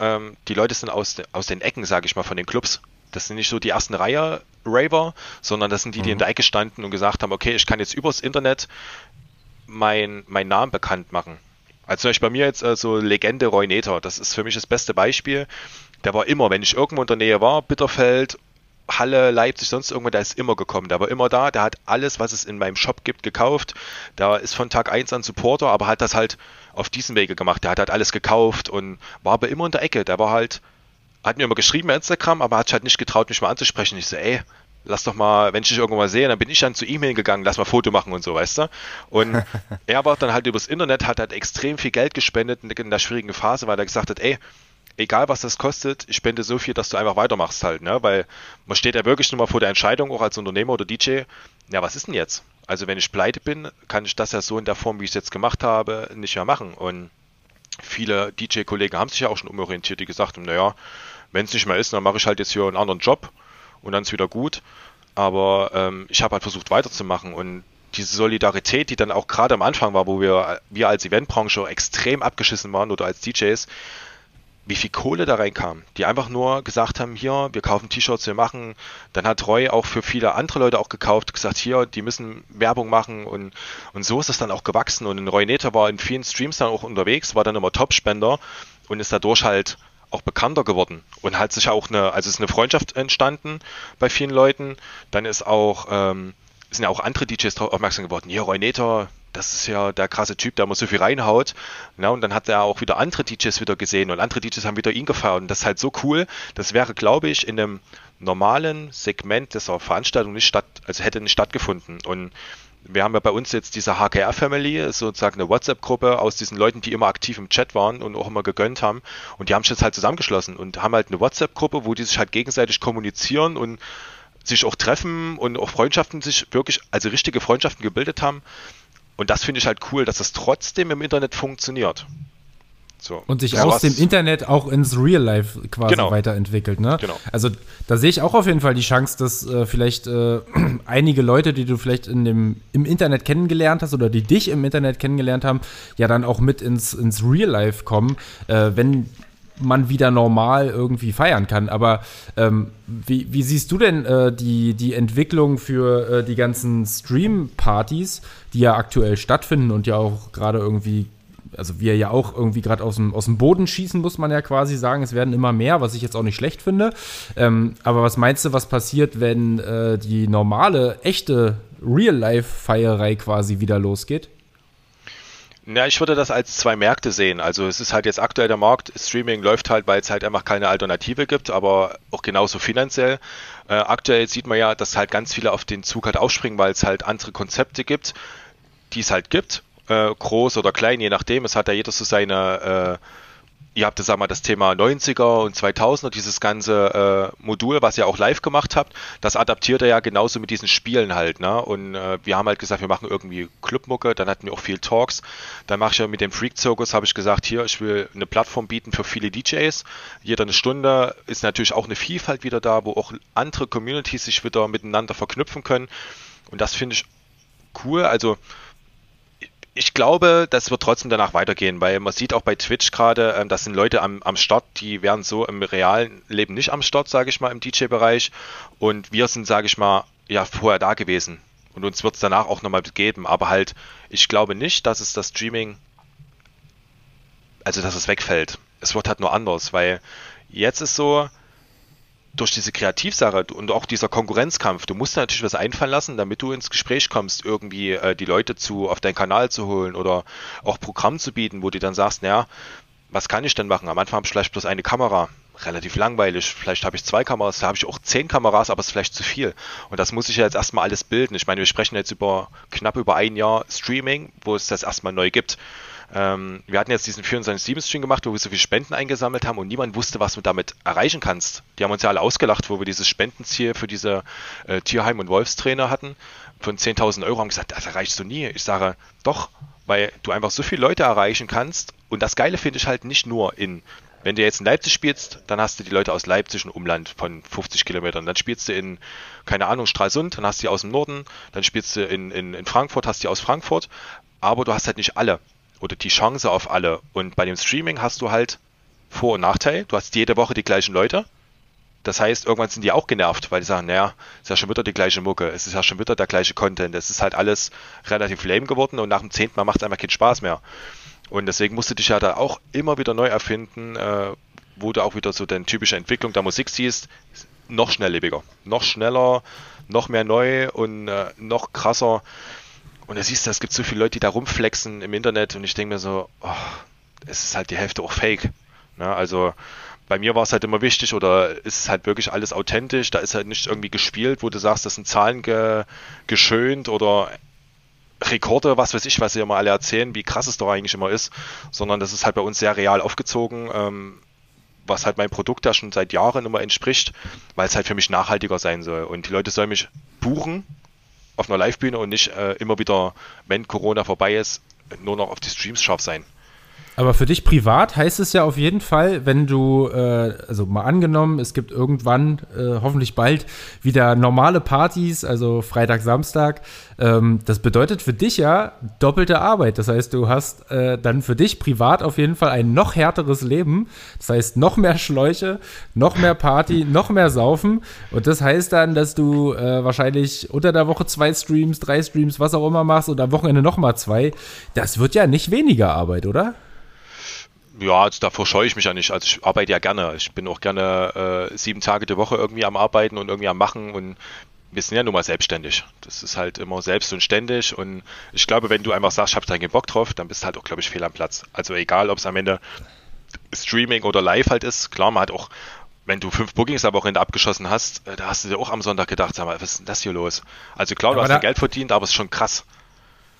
ähm, die Leute sind aus, de, aus den Ecken, sage ich mal, von den Clubs. Das sind nicht so die ersten Reihe Raver, sondern das sind die, die mhm. in der Ecke standen und gesagt haben, okay, ich kann jetzt übers Internet mein, meinen Namen bekannt machen. Also zum Beispiel bei mir jetzt so Legende Roy Neter, das ist für mich das beste Beispiel. Der war immer, wenn ich irgendwo in der Nähe war, Bitterfeld Halle, Leipzig, sonst irgendwo, der ist immer gekommen. Der war immer da, der hat alles, was es in meinem Shop gibt, gekauft. Da ist von Tag 1 an Supporter, aber hat das halt auf diesem Wege gemacht. Der hat halt alles gekauft und war aber immer in der Ecke. Der war halt, hat mir immer geschrieben bei Instagram, aber hat sich halt nicht getraut, mich mal anzusprechen. Ich so, ey, lass doch mal, wenn ich dich irgendwo mal sehe, dann bin ich dann zu E-Mail gegangen, lass mal Foto machen und so, weißt du? Und er war dann halt übers Internet, hat halt extrem viel Geld gespendet in der schwierigen Phase, weil er gesagt hat, ey, egal was das kostet, ich spende so viel, dass du einfach weitermachst halt, ne? Weil man steht ja wirklich nur mal vor der Entscheidung, auch als Unternehmer oder DJ, ja, was ist denn jetzt? Also wenn ich pleite bin, kann ich das ja so in der Form, wie ich es jetzt gemacht habe, nicht mehr machen. Und viele DJ-Kollegen haben sich ja auch schon umorientiert, die gesagt haben, naja, wenn es nicht mehr ist, dann mache ich halt jetzt hier einen anderen Job und dann ist wieder gut. Aber ähm, ich habe halt versucht weiterzumachen und diese Solidarität, die dann auch gerade am Anfang war, wo wir, wir als Eventbranche extrem abgeschissen waren oder als DJs, wie viel Kohle da reinkam, die einfach nur gesagt haben, hier, wir kaufen T-Shirts, wir machen, dann hat Roy auch für viele andere Leute auch gekauft, gesagt, hier, die müssen Werbung machen und, und so ist es dann auch gewachsen und Roy Neter war in vielen Streams dann auch unterwegs, war dann immer Topspender und ist dadurch halt auch bekannter geworden und hat sich auch eine, also ist eine Freundschaft entstanden bei vielen Leuten, dann ist auch, ähm, sind ja auch andere DJs darauf aufmerksam geworden, hier, Roy Neter, das ist ja der krasse Typ, der immer so viel reinhaut. Ja, und dann hat er auch wieder andere DJs wieder gesehen und andere DJs haben wieder ihn gefeiert. Und das ist halt so cool. Das wäre, glaube ich, in einem normalen Segment dieser Veranstaltung nicht statt, also hätte nicht stattgefunden. Und wir haben ja bei uns jetzt diese HKR-Family, sozusagen eine WhatsApp-Gruppe aus diesen Leuten, die immer aktiv im Chat waren und auch immer gegönnt haben. Und die haben sich jetzt halt zusammengeschlossen und haben halt eine WhatsApp-Gruppe, wo die sich halt gegenseitig kommunizieren und sich auch treffen und auch Freundschaften sich wirklich, also richtige Freundschaften gebildet haben. Und das finde ich halt cool, dass das trotzdem im Internet funktioniert. So. Und sich aus dem Internet auch ins Real Life quasi genau. weiterentwickelt. Ne? Genau. Also da sehe ich auch auf jeden Fall die Chance, dass äh, vielleicht äh, einige Leute, die du vielleicht in dem, im Internet kennengelernt hast oder die dich im Internet kennengelernt haben, ja dann auch mit ins, ins Real Life kommen, äh, wenn man wieder normal irgendwie feiern kann. Aber ähm, wie, wie, siehst du denn äh, die, die Entwicklung für äh, die ganzen Stream-Partys, die ja aktuell stattfinden und ja auch gerade irgendwie, also wir ja auch irgendwie gerade aus dem, aus dem Boden schießen, muss man ja quasi sagen. Es werden immer mehr, was ich jetzt auch nicht schlecht finde. Ähm, aber was meinst du, was passiert, wenn äh, die normale, echte Real-Life-Feierei quasi wieder losgeht? Ja, ich würde das als zwei Märkte sehen. Also es ist halt jetzt aktuell der Markt, Streaming läuft halt, weil es halt einfach keine Alternative gibt, aber auch genauso finanziell. Äh, aktuell sieht man ja, dass halt ganz viele auf den Zug halt aufspringen, weil es halt andere Konzepte gibt, die es halt gibt, äh, groß oder klein, je nachdem. Es hat ja jeder so seine, äh, ihr habt, sag mal, das Thema 90er und 2000er, dieses ganze äh, Modul, was ihr auch live gemacht habt, das adaptiert er ja genauso mit diesen Spielen halt, ne? Und äh, wir haben halt gesagt, wir machen irgendwie Clubmucke, dann hatten wir auch viel Talks. Dann mache ich ja mit dem Freak Circus, habe ich gesagt, hier, ich will eine Plattform bieten für viele DJs. Jeder eine Stunde ist natürlich auch eine Vielfalt wieder da, wo auch andere Communities sich wieder miteinander verknüpfen können. Und das finde ich cool. Also ich glaube, das wird trotzdem danach weitergehen, weil man sieht auch bei Twitch gerade, ähm, das sind Leute am, am Start, die wären so im realen Leben nicht am Start, sage ich mal, im DJ-Bereich. Und wir sind, sage ich mal, ja, vorher da gewesen. Und uns wird es danach auch nochmal geben. Aber halt, ich glaube nicht, dass es das Streaming, also dass es wegfällt. Es wird halt nur anders, weil jetzt ist so, durch diese Kreativsache und auch dieser Konkurrenzkampf, du musst natürlich was einfallen lassen, damit du ins Gespräch kommst, irgendwie äh, die Leute zu auf deinen Kanal zu holen oder auch Programm zu bieten, wo du dann sagst, naja, was kann ich denn machen? Am Anfang habe ich vielleicht bloß eine Kamera, relativ langweilig. Vielleicht habe ich zwei Kameras, da habe ich auch zehn Kameras, aber es ist vielleicht zu viel. Und das muss ich jetzt erstmal alles bilden. Ich meine, wir sprechen jetzt über knapp über ein Jahr Streaming, wo es das erstmal neu gibt. Ähm, wir hatten jetzt diesen 24-7-Stream gemacht, wo wir so viele Spenden eingesammelt haben und niemand wusste, was du damit erreichen kannst. Die haben uns ja alle ausgelacht, wo wir dieses Spendenziel für diese äh, Tierheim- und Wolfstrainer hatten von 10.000 Euro, haben gesagt, das erreichst du nie. Ich sage, doch, weil du einfach so viele Leute erreichen kannst. Und das Geile finde ich halt nicht nur in wenn du jetzt in Leipzig spielst, dann hast du die Leute aus Leipzig und Umland von 50 Kilometern. Dann spielst du in, keine Ahnung, Stralsund, dann hast du die aus dem Norden. Dann spielst du in, in, in Frankfurt, hast die aus Frankfurt. Aber du hast halt nicht alle oder die Chance auf alle. Und bei dem Streaming hast du halt Vor- und Nachteil. Du hast jede Woche die gleichen Leute. Das heißt, irgendwann sind die auch genervt, weil die sagen, naja, es ist ja schon wieder die gleiche Mucke, es ist ja schon wieder der gleiche Content. Es ist halt alles relativ lame geworden und nach dem zehnten Mal macht es einfach keinen Spaß mehr. Und deswegen musst du dich ja da auch immer wieder neu erfinden, äh, wo du auch wieder so deine typische Entwicklung der Musik siehst, noch schnelllebiger, noch schneller, noch mehr neu und äh, noch krasser. Und da siehst du, es gibt so viele Leute, die da rumflexen im Internet und ich denke mir so, oh, es ist halt die Hälfte auch fake. Ne? Also bei mir war es halt immer wichtig oder ist es halt wirklich alles authentisch, da ist halt nicht irgendwie gespielt, wo du sagst, das sind Zahlen ge geschönt oder Rekorde, was weiß ich, was sie immer alle erzählen, wie krass es doch eigentlich immer ist, sondern das ist halt bei uns sehr real aufgezogen, ähm, was halt mein Produkt ja schon seit Jahren immer entspricht, weil es halt für mich nachhaltiger sein soll. Und die Leute sollen mich buchen auf einer Livebühne und nicht äh, immer wieder, wenn Corona vorbei ist, nur noch auf die Streams scharf sein. Aber für dich privat heißt es ja auf jeden Fall, wenn du, äh, also mal angenommen, es gibt irgendwann, äh, hoffentlich bald, wieder normale Partys, also Freitag, Samstag. Ähm, das bedeutet für dich ja doppelte Arbeit. Das heißt, du hast äh, dann für dich privat auf jeden Fall ein noch härteres Leben. Das heißt, noch mehr Schläuche, noch mehr Party, noch mehr Saufen. Und das heißt dann, dass du äh, wahrscheinlich unter der Woche zwei Streams, drei Streams, was auch immer machst und am Wochenende nochmal zwei. Das wird ja nicht weniger Arbeit, oder? Ja, also davor scheue ich mich ja nicht. Also ich arbeite ja gerne. Ich bin auch gerne äh, sieben Tage die Woche irgendwie am Arbeiten und irgendwie am Machen und wir sind ja nun mal selbstständig. Das ist halt immer selbst und ständig und ich glaube, wenn du einfach sagst, ich habe da keinen Bock drauf, dann bist du halt auch, glaube ich, fehl am Platz. Also egal, ob es am Ende Streaming oder Live halt ist, klar, man hat auch, wenn du fünf Bookings am Wochenende abgeschossen hast, äh, da hast du dir auch am Sonntag gedacht, sag mal, was ist denn das hier los? Also klar, du aber hast da Geld verdient, aber es ist schon krass.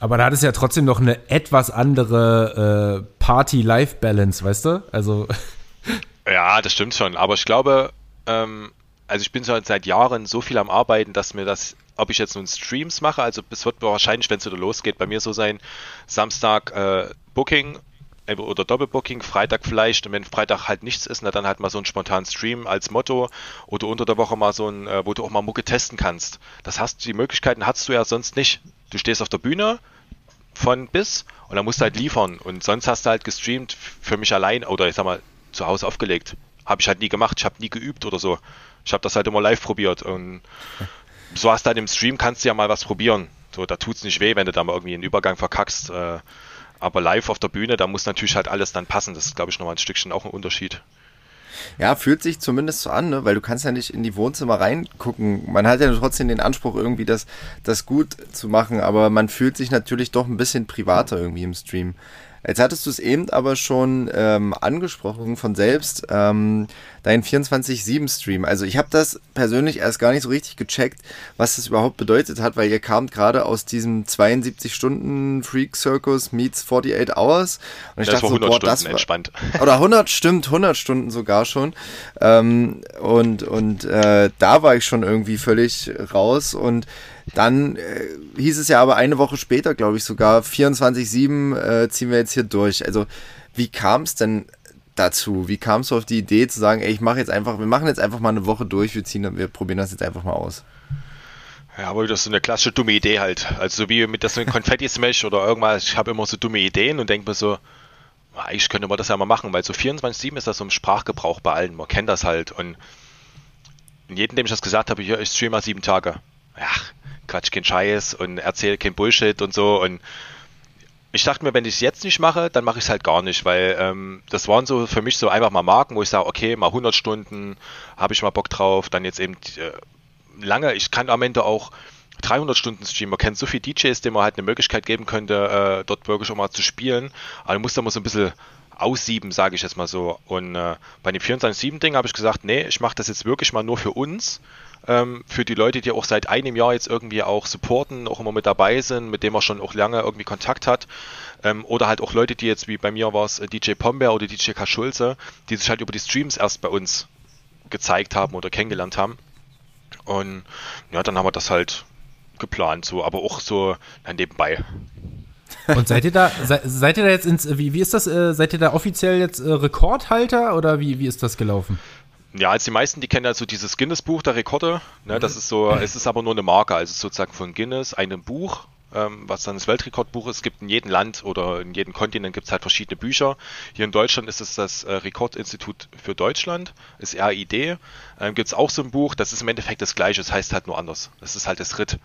Aber da hat es ja trotzdem noch eine etwas andere äh, Party-Life-Balance, weißt du? Also. Ja, das stimmt schon. Aber ich glaube, ähm, also ich bin schon seit Jahren so viel am Arbeiten, dass mir das, ob ich jetzt nun Streams mache, also es wird wahrscheinlich, wenn es wieder losgeht, bei mir so sein, Samstag äh, Booking oder Doppelbooking, Freitag vielleicht und wenn Freitag halt nichts ist, na, dann halt mal so einen spontanen Stream als Motto oder unter der Woche mal so ein, äh, wo du auch mal Mucke testen kannst. Das hast die Möglichkeiten hast du ja sonst nicht. Du stehst auf der Bühne, von bis und dann musst du halt liefern. Und sonst hast du halt gestreamt für mich allein oder ich sag mal zu Hause aufgelegt. Habe ich halt nie gemacht, ich habe nie geübt oder so. Ich habe das halt immer live probiert und so hast du halt im Stream kannst du ja mal was probieren. So, da tut's nicht weh, wenn du da mal irgendwie einen Übergang verkackst. Äh, aber live auf der Bühne, da muss natürlich halt alles dann passen. Das ist, glaube ich, nochmal ein Stückchen auch ein Unterschied. Ja, fühlt sich zumindest so an, ne? weil du kannst ja nicht in die Wohnzimmer reingucken. Man hat ja trotzdem den Anspruch, irgendwie das, das gut zu machen, aber man fühlt sich natürlich doch ein bisschen privater irgendwie im Stream. Jetzt hattest du es eben aber schon ähm, angesprochen von selbst, ähm, dein 24-7-Stream. Also ich habe das persönlich erst gar nicht so richtig gecheckt, was das überhaupt bedeutet hat, weil ihr kamt gerade aus diesem 72-Stunden-Freak-Circus meets 48 Hours. Und ich das dachte so, boah, das war, entspannt. Oder 100, stimmt, 100 Stunden sogar schon. Ähm, und und äh, da war ich schon irgendwie völlig raus und dann äh, hieß es ja aber eine Woche später, glaube ich sogar, 24-7 äh, ziehen wir jetzt hier durch. Also wie kam es denn dazu? Wie kamst du auf die Idee zu sagen, ey, ich mache jetzt einfach, wir machen jetzt einfach mal eine Woche durch, wir ziehen, wir probieren das jetzt einfach mal aus? Ja, aber das ist so eine klassische dumme Idee halt. Also so wie mit das Konfetti-Smash oder irgendwas, ich habe immer so dumme Ideen und denke mir so, eigentlich könnte man das ja mal machen, weil so 24-7 ist das so im Sprachgebrauch bei allen, man kennt das halt und in jedem, dem ich das gesagt habe, ich streame mal sieben Tage. Ach, quatsch kein Scheiß und erzähle kein Bullshit und so. Und ich dachte mir, wenn ich es jetzt nicht mache, dann mache ich es halt gar nicht, weil ähm, das waren so für mich so einfach mal Marken, wo ich sage, okay, mal 100 Stunden, habe ich mal Bock drauf, dann jetzt eben äh, lange, ich kann am Ende auch 300 Stunden streamen. Man kennt so viele DJs, denen man halt eine Möglichkeit geben könnte, äh, dort wirklich auch mal zu spielen. Aber du musst da mal so ein bisschen aussieben, sage ich jetzt mal so. Und äh, bei dem 24-7-Ding habe ich gesagt, nee, ich mache das jetzt wirklich mal nur für uns ähm, für die Leute, die auch seit einem Jahr jetzt irgendwie auch supporten, auch immer mit dabei sind, mit denen man schon auch lange irgendwie Kontakt hat. Ähm, oder halt auch Leute, die jetzt, wie bei mir war es äh, DJ Pombeer oder DJ K. Schulze, die sich halt über die Streams erst bei uns gezeigt haben oder kennengelernt haben. Und ja, dann haben wir das halt geplant, so, aber auch so nebenbei. Und seid ihr da, se, seid ihr da jetzt ins, wie, wie ist das, äh, seid ihr da offiziell jetzt äh, Rekordhalter oder wie, wie ist das gelaufen? Ja, als die meisten, die kennen ja so dieses Guinness-Buch der Rekorde. Ne, mhm. Das ist so, es ist aber nur eine Marke, also sozusagen von Guinness, einem Buch, ähm, was dann das Weltrekordbuch ist. Es gibt in jedem Land oder in jedem Kontinent gibt es halt verschiedene Bücher. Hier in Deutschland ist es das äh, Rekordinstitut für Deutschland, ist RID. Ähm, gibt es auch so ein Buch, das ist im Endeffekt das gleiche, das heißt halt nur anders. Das ist halt das RIT.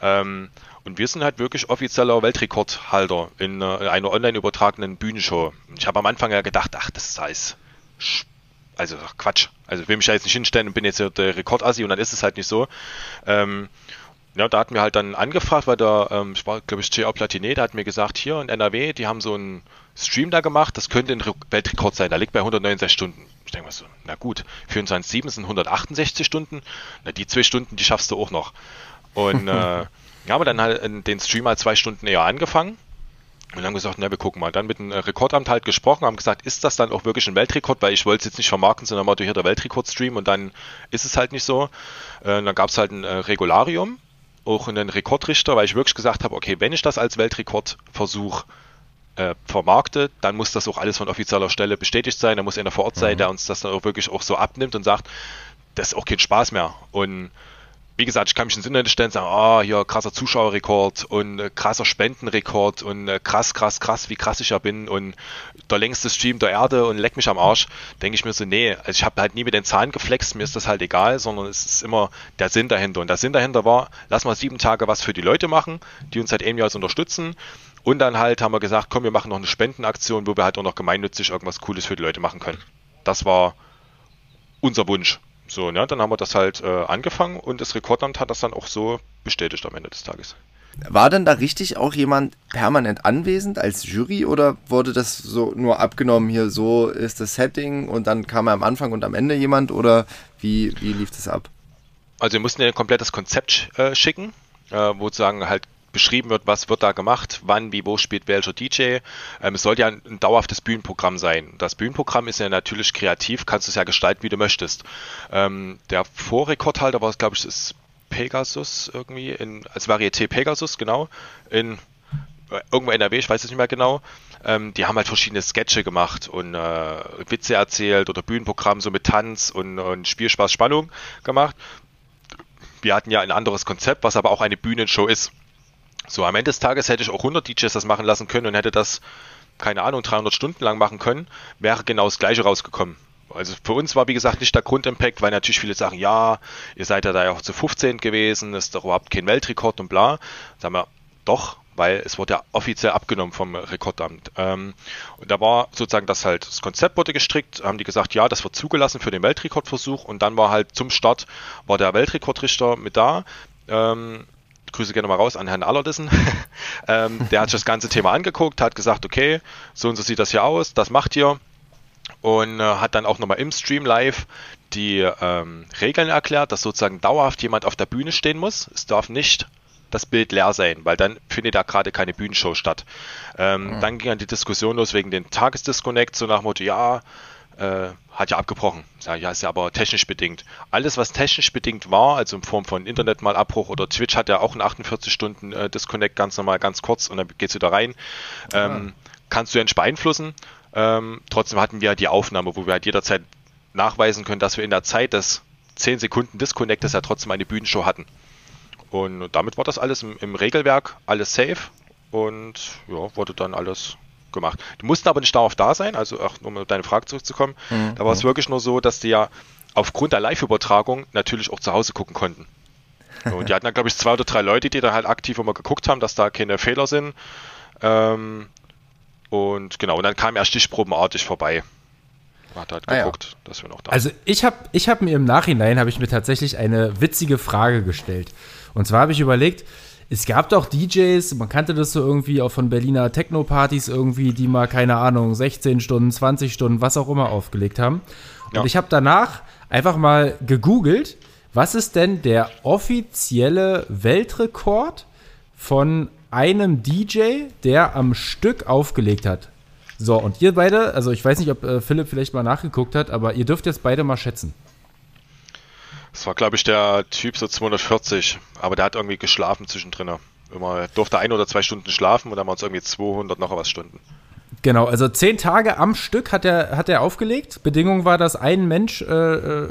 Ähm, und wir sind halt wirklich offizieller Weltrekordhalter in äh, einer online übertragenen Bühnenshow. Ich habe am Anfang ja gedacht, ach, das alles also Quatsch. Also ich will mich da jetzt nicht hinstellen und bin jetzt der Rekordassi und dann ist es halt nicht so. Ähm, ja, da hatten wir halt dann angefragt, weil da, ähm, ich war, glaube ich, J.A. Platinet, der hat mir gesagt, hier in NRW, die haben so einen Stream da gemacht, das könnte ein Weltrekord sein, der liegt bei 169 Stunden. Ich denke mal so, na gut, 24,7 sind 168 Stunden, na die zwei Stunden, die schaffst du auch noch. Und äh, ja, haben wir dann halt den Stream halt zwei Stunden eher angefangen und haben gesagt, na, wir gucken mal. Dann mit dem Rekordamt halt gesprochen, haben gesagt, ist das dann auch wirklich ein Weltrekord? Weil ich wollte es jetzt nicht vermarkten, sondern mal durch der Weltrekordstream und dann ist es halt nicht so. Äh, dann gab es halt ein äh, Regularium, auch einen Rekordrichter, weil ich wirklich gesagt habe, okay, wenn ich das als Weltrekordversuch äh, vermarkte, dann muss das auch alles von offizieller Stelle bestätigt sein. Da muss einer vor Ort sein, mhm. der uns das dann auch wirklich auch so abnimmt und sagt, das ist auch kein Spaß mehr. Und wie gesagt, ich kann mich ins Internet stellen und sagen, ah, oh, hier krasser Zuschauerrekord und äh, krasser Spendenrekord und äh, krass, krass, krass, wie krass ich ja bin und der längste Stream der Erde und leck mich am Arsch, denke ich mir so, nee, also ich habe halt nie mit den Zahlen geflext, mir ist das halt egal, sondern es ist immer der Sinn dahinter. Und der Sinn dahinter war, lass mal sieben Tage was für die Leute machen, die uns seit einem Jahr unterstützen. Und dann halt haben wir gesagt, komm, wir machen noch eine Spendenaktion, wo wir halt auch noch gemeinnützig irgendwas Cooles für die Leute machen können. Das war unser Wunsch. So, ne, dann haben wir das halt äh, angefangen und das Rekordamt hat das dann auch so bestätigt am Ende des Tages. War denn da richtig auch jemand permanent anwesend als Jury oder wurde das so nur abgenommen, hier so ist das Setting und dann kam er am Anfang und am Ende jemand oder wie, wie lief das ab? Also wir mussten ja ein komplettes Konzept äh, schicken, äh, wo sozusagen halt beschrieben wird, was wird da gemacht, wann, wie, wo spielt welcher DJ. Ähm, es soll ja ein, ein, dauerhaftes Bühnenprogramm sein. Das Bühnenprogramm ist ja natürlich kreativ, kannst du es ja gestalten, wie du möchtest. Ähm, der Vorrekordhalter war, glaube ich, das Pegasus irgendwie, in, als Varieté Pegasus, genau, in äh, irgendwo NRW, ich weiß es nicht mehr genau. Ähm, die haben halt verschiedene Sketche gemacht und äh, Witze erzählt oder Bühnenprogramm so mit Tanz und, und Spielspaß, Spannung gemacht. Wir hatten ja ein anderes Konzept, was aber auch eine Bühnenshow ist. So, am Ende des Tages hätte ich auch 100 DJs das machen lassen können und hätte das, keine Ahnung, 300 Stunden lang machen können, wäre genau das Gleiche rausgekommen. Also für uns war, wie gesagt, nicht der Grundimpact, weil natürlich viele sagen, ja, ihr seid ja da ja auch zu 15 gewesen, ist doch überhaupt kein Weltrekord und bla. Sagen wir, doch, weil es wurde ja offiziell abgenommen vom Rekordamt. Ähm, und da war sozusagen das halt, das Konzept wurde gestrickt, haben die gesagt, ja, das wird zugelassen für den Weltrekordversuch und dann war halt zum Start, war der Weltrekordrichter mit da, ähm, Grüße gerne mal raus an Herrn Allerdissen. ähm, der hat sich das ganze Thema angeguckt, hat gesagt, okay, so und so sieht das hier aus, das macht ihr. Und äh, hat dann auch nochmal im Stream live die ähm, Regeln erklärt, dass sozusagen dauerhaft jemand auf der Bühne stehen muss. Es darf nicht das Bild leer sein, weil dann findet da gerade keine Bühnenshow statt. Ähm, mhm. Dann ging dann die Diskussion los wegen den Tagesdisconnect, so nach Motto, ja, äh, hat ja abgebrochen. Ja, ja, ist ja aber technisch bedingt. Alles, was technisch bedingt war, also in Form von Internet mal Abbruch oder Twitch hat ja auch einen 48 Stunden äh, Disconnect ganz normal, ganz kurz und dann geht's wieder rein. Ähm, ah. Kannst du ja nicht beeinflussen. Ähm, trotzdem hatten wir die Aufnahme, wo wir halt jederzeit nachweisen können, dass wir in der Zeit des 10 Sekunden Disconnectes ja trotzdem eine Bühnenshow hatten. Und damit war das alles im, im Regelwerk, alles safe und ja, wurde dann alles gemacht. Die mussten aber nicht darauf da sein, also auch um auf deine Frage zurückzukommen, mhm. da war es wirklich nur so, dass die ja aufgrund der Live-Übertragung natürlich auch zu Hause gucken konnten. Und die hatten dann, glaube ich, zwei oder drei Leute, die dann halt aktiv immer geguckt haben, dass da keine Fehler sind. Ähm, und genau, und dann kam er stichprobenartig vorbei. Hat halt ah, geguckt, ja. dass wir noch da Also ich habe ich hab mir im Nachhinein, habe ich mir tatsächlich eine witzige Frage gestellt. Und zwar habe ich überlegt, es gab doch DJs, man kannte das so irgendwie auch von Berliner Techno-Partys irgendwie, die mal, keine Ahnung, 16 Stunden, 20 Stunden, was auch immer aufgelegt haben. Und ja. ich habe danach einfach mal gegoogelt, was ist denn der offizielle Weltrekord von einem DJ, der am Stück aufgelegt hat? So, und ihr beide, also ich weiß nicht, ob äh, Philipp vielleicht mal nachgeguckt hat, aber ihr dürft jetzt beide mal schätzen. Das war, glaube ich, der Typ so 240, aber der hat irgendwie geschlafen zwischendrin. Immer durfte ein oder zwei Stunden schlafen und dann waren es irgendwie 200 noch was Stunden. Genau, also zehn Tage am Stück hat er, hat er aufgelegt. Bedingung war, dass ein Mensch äh, äh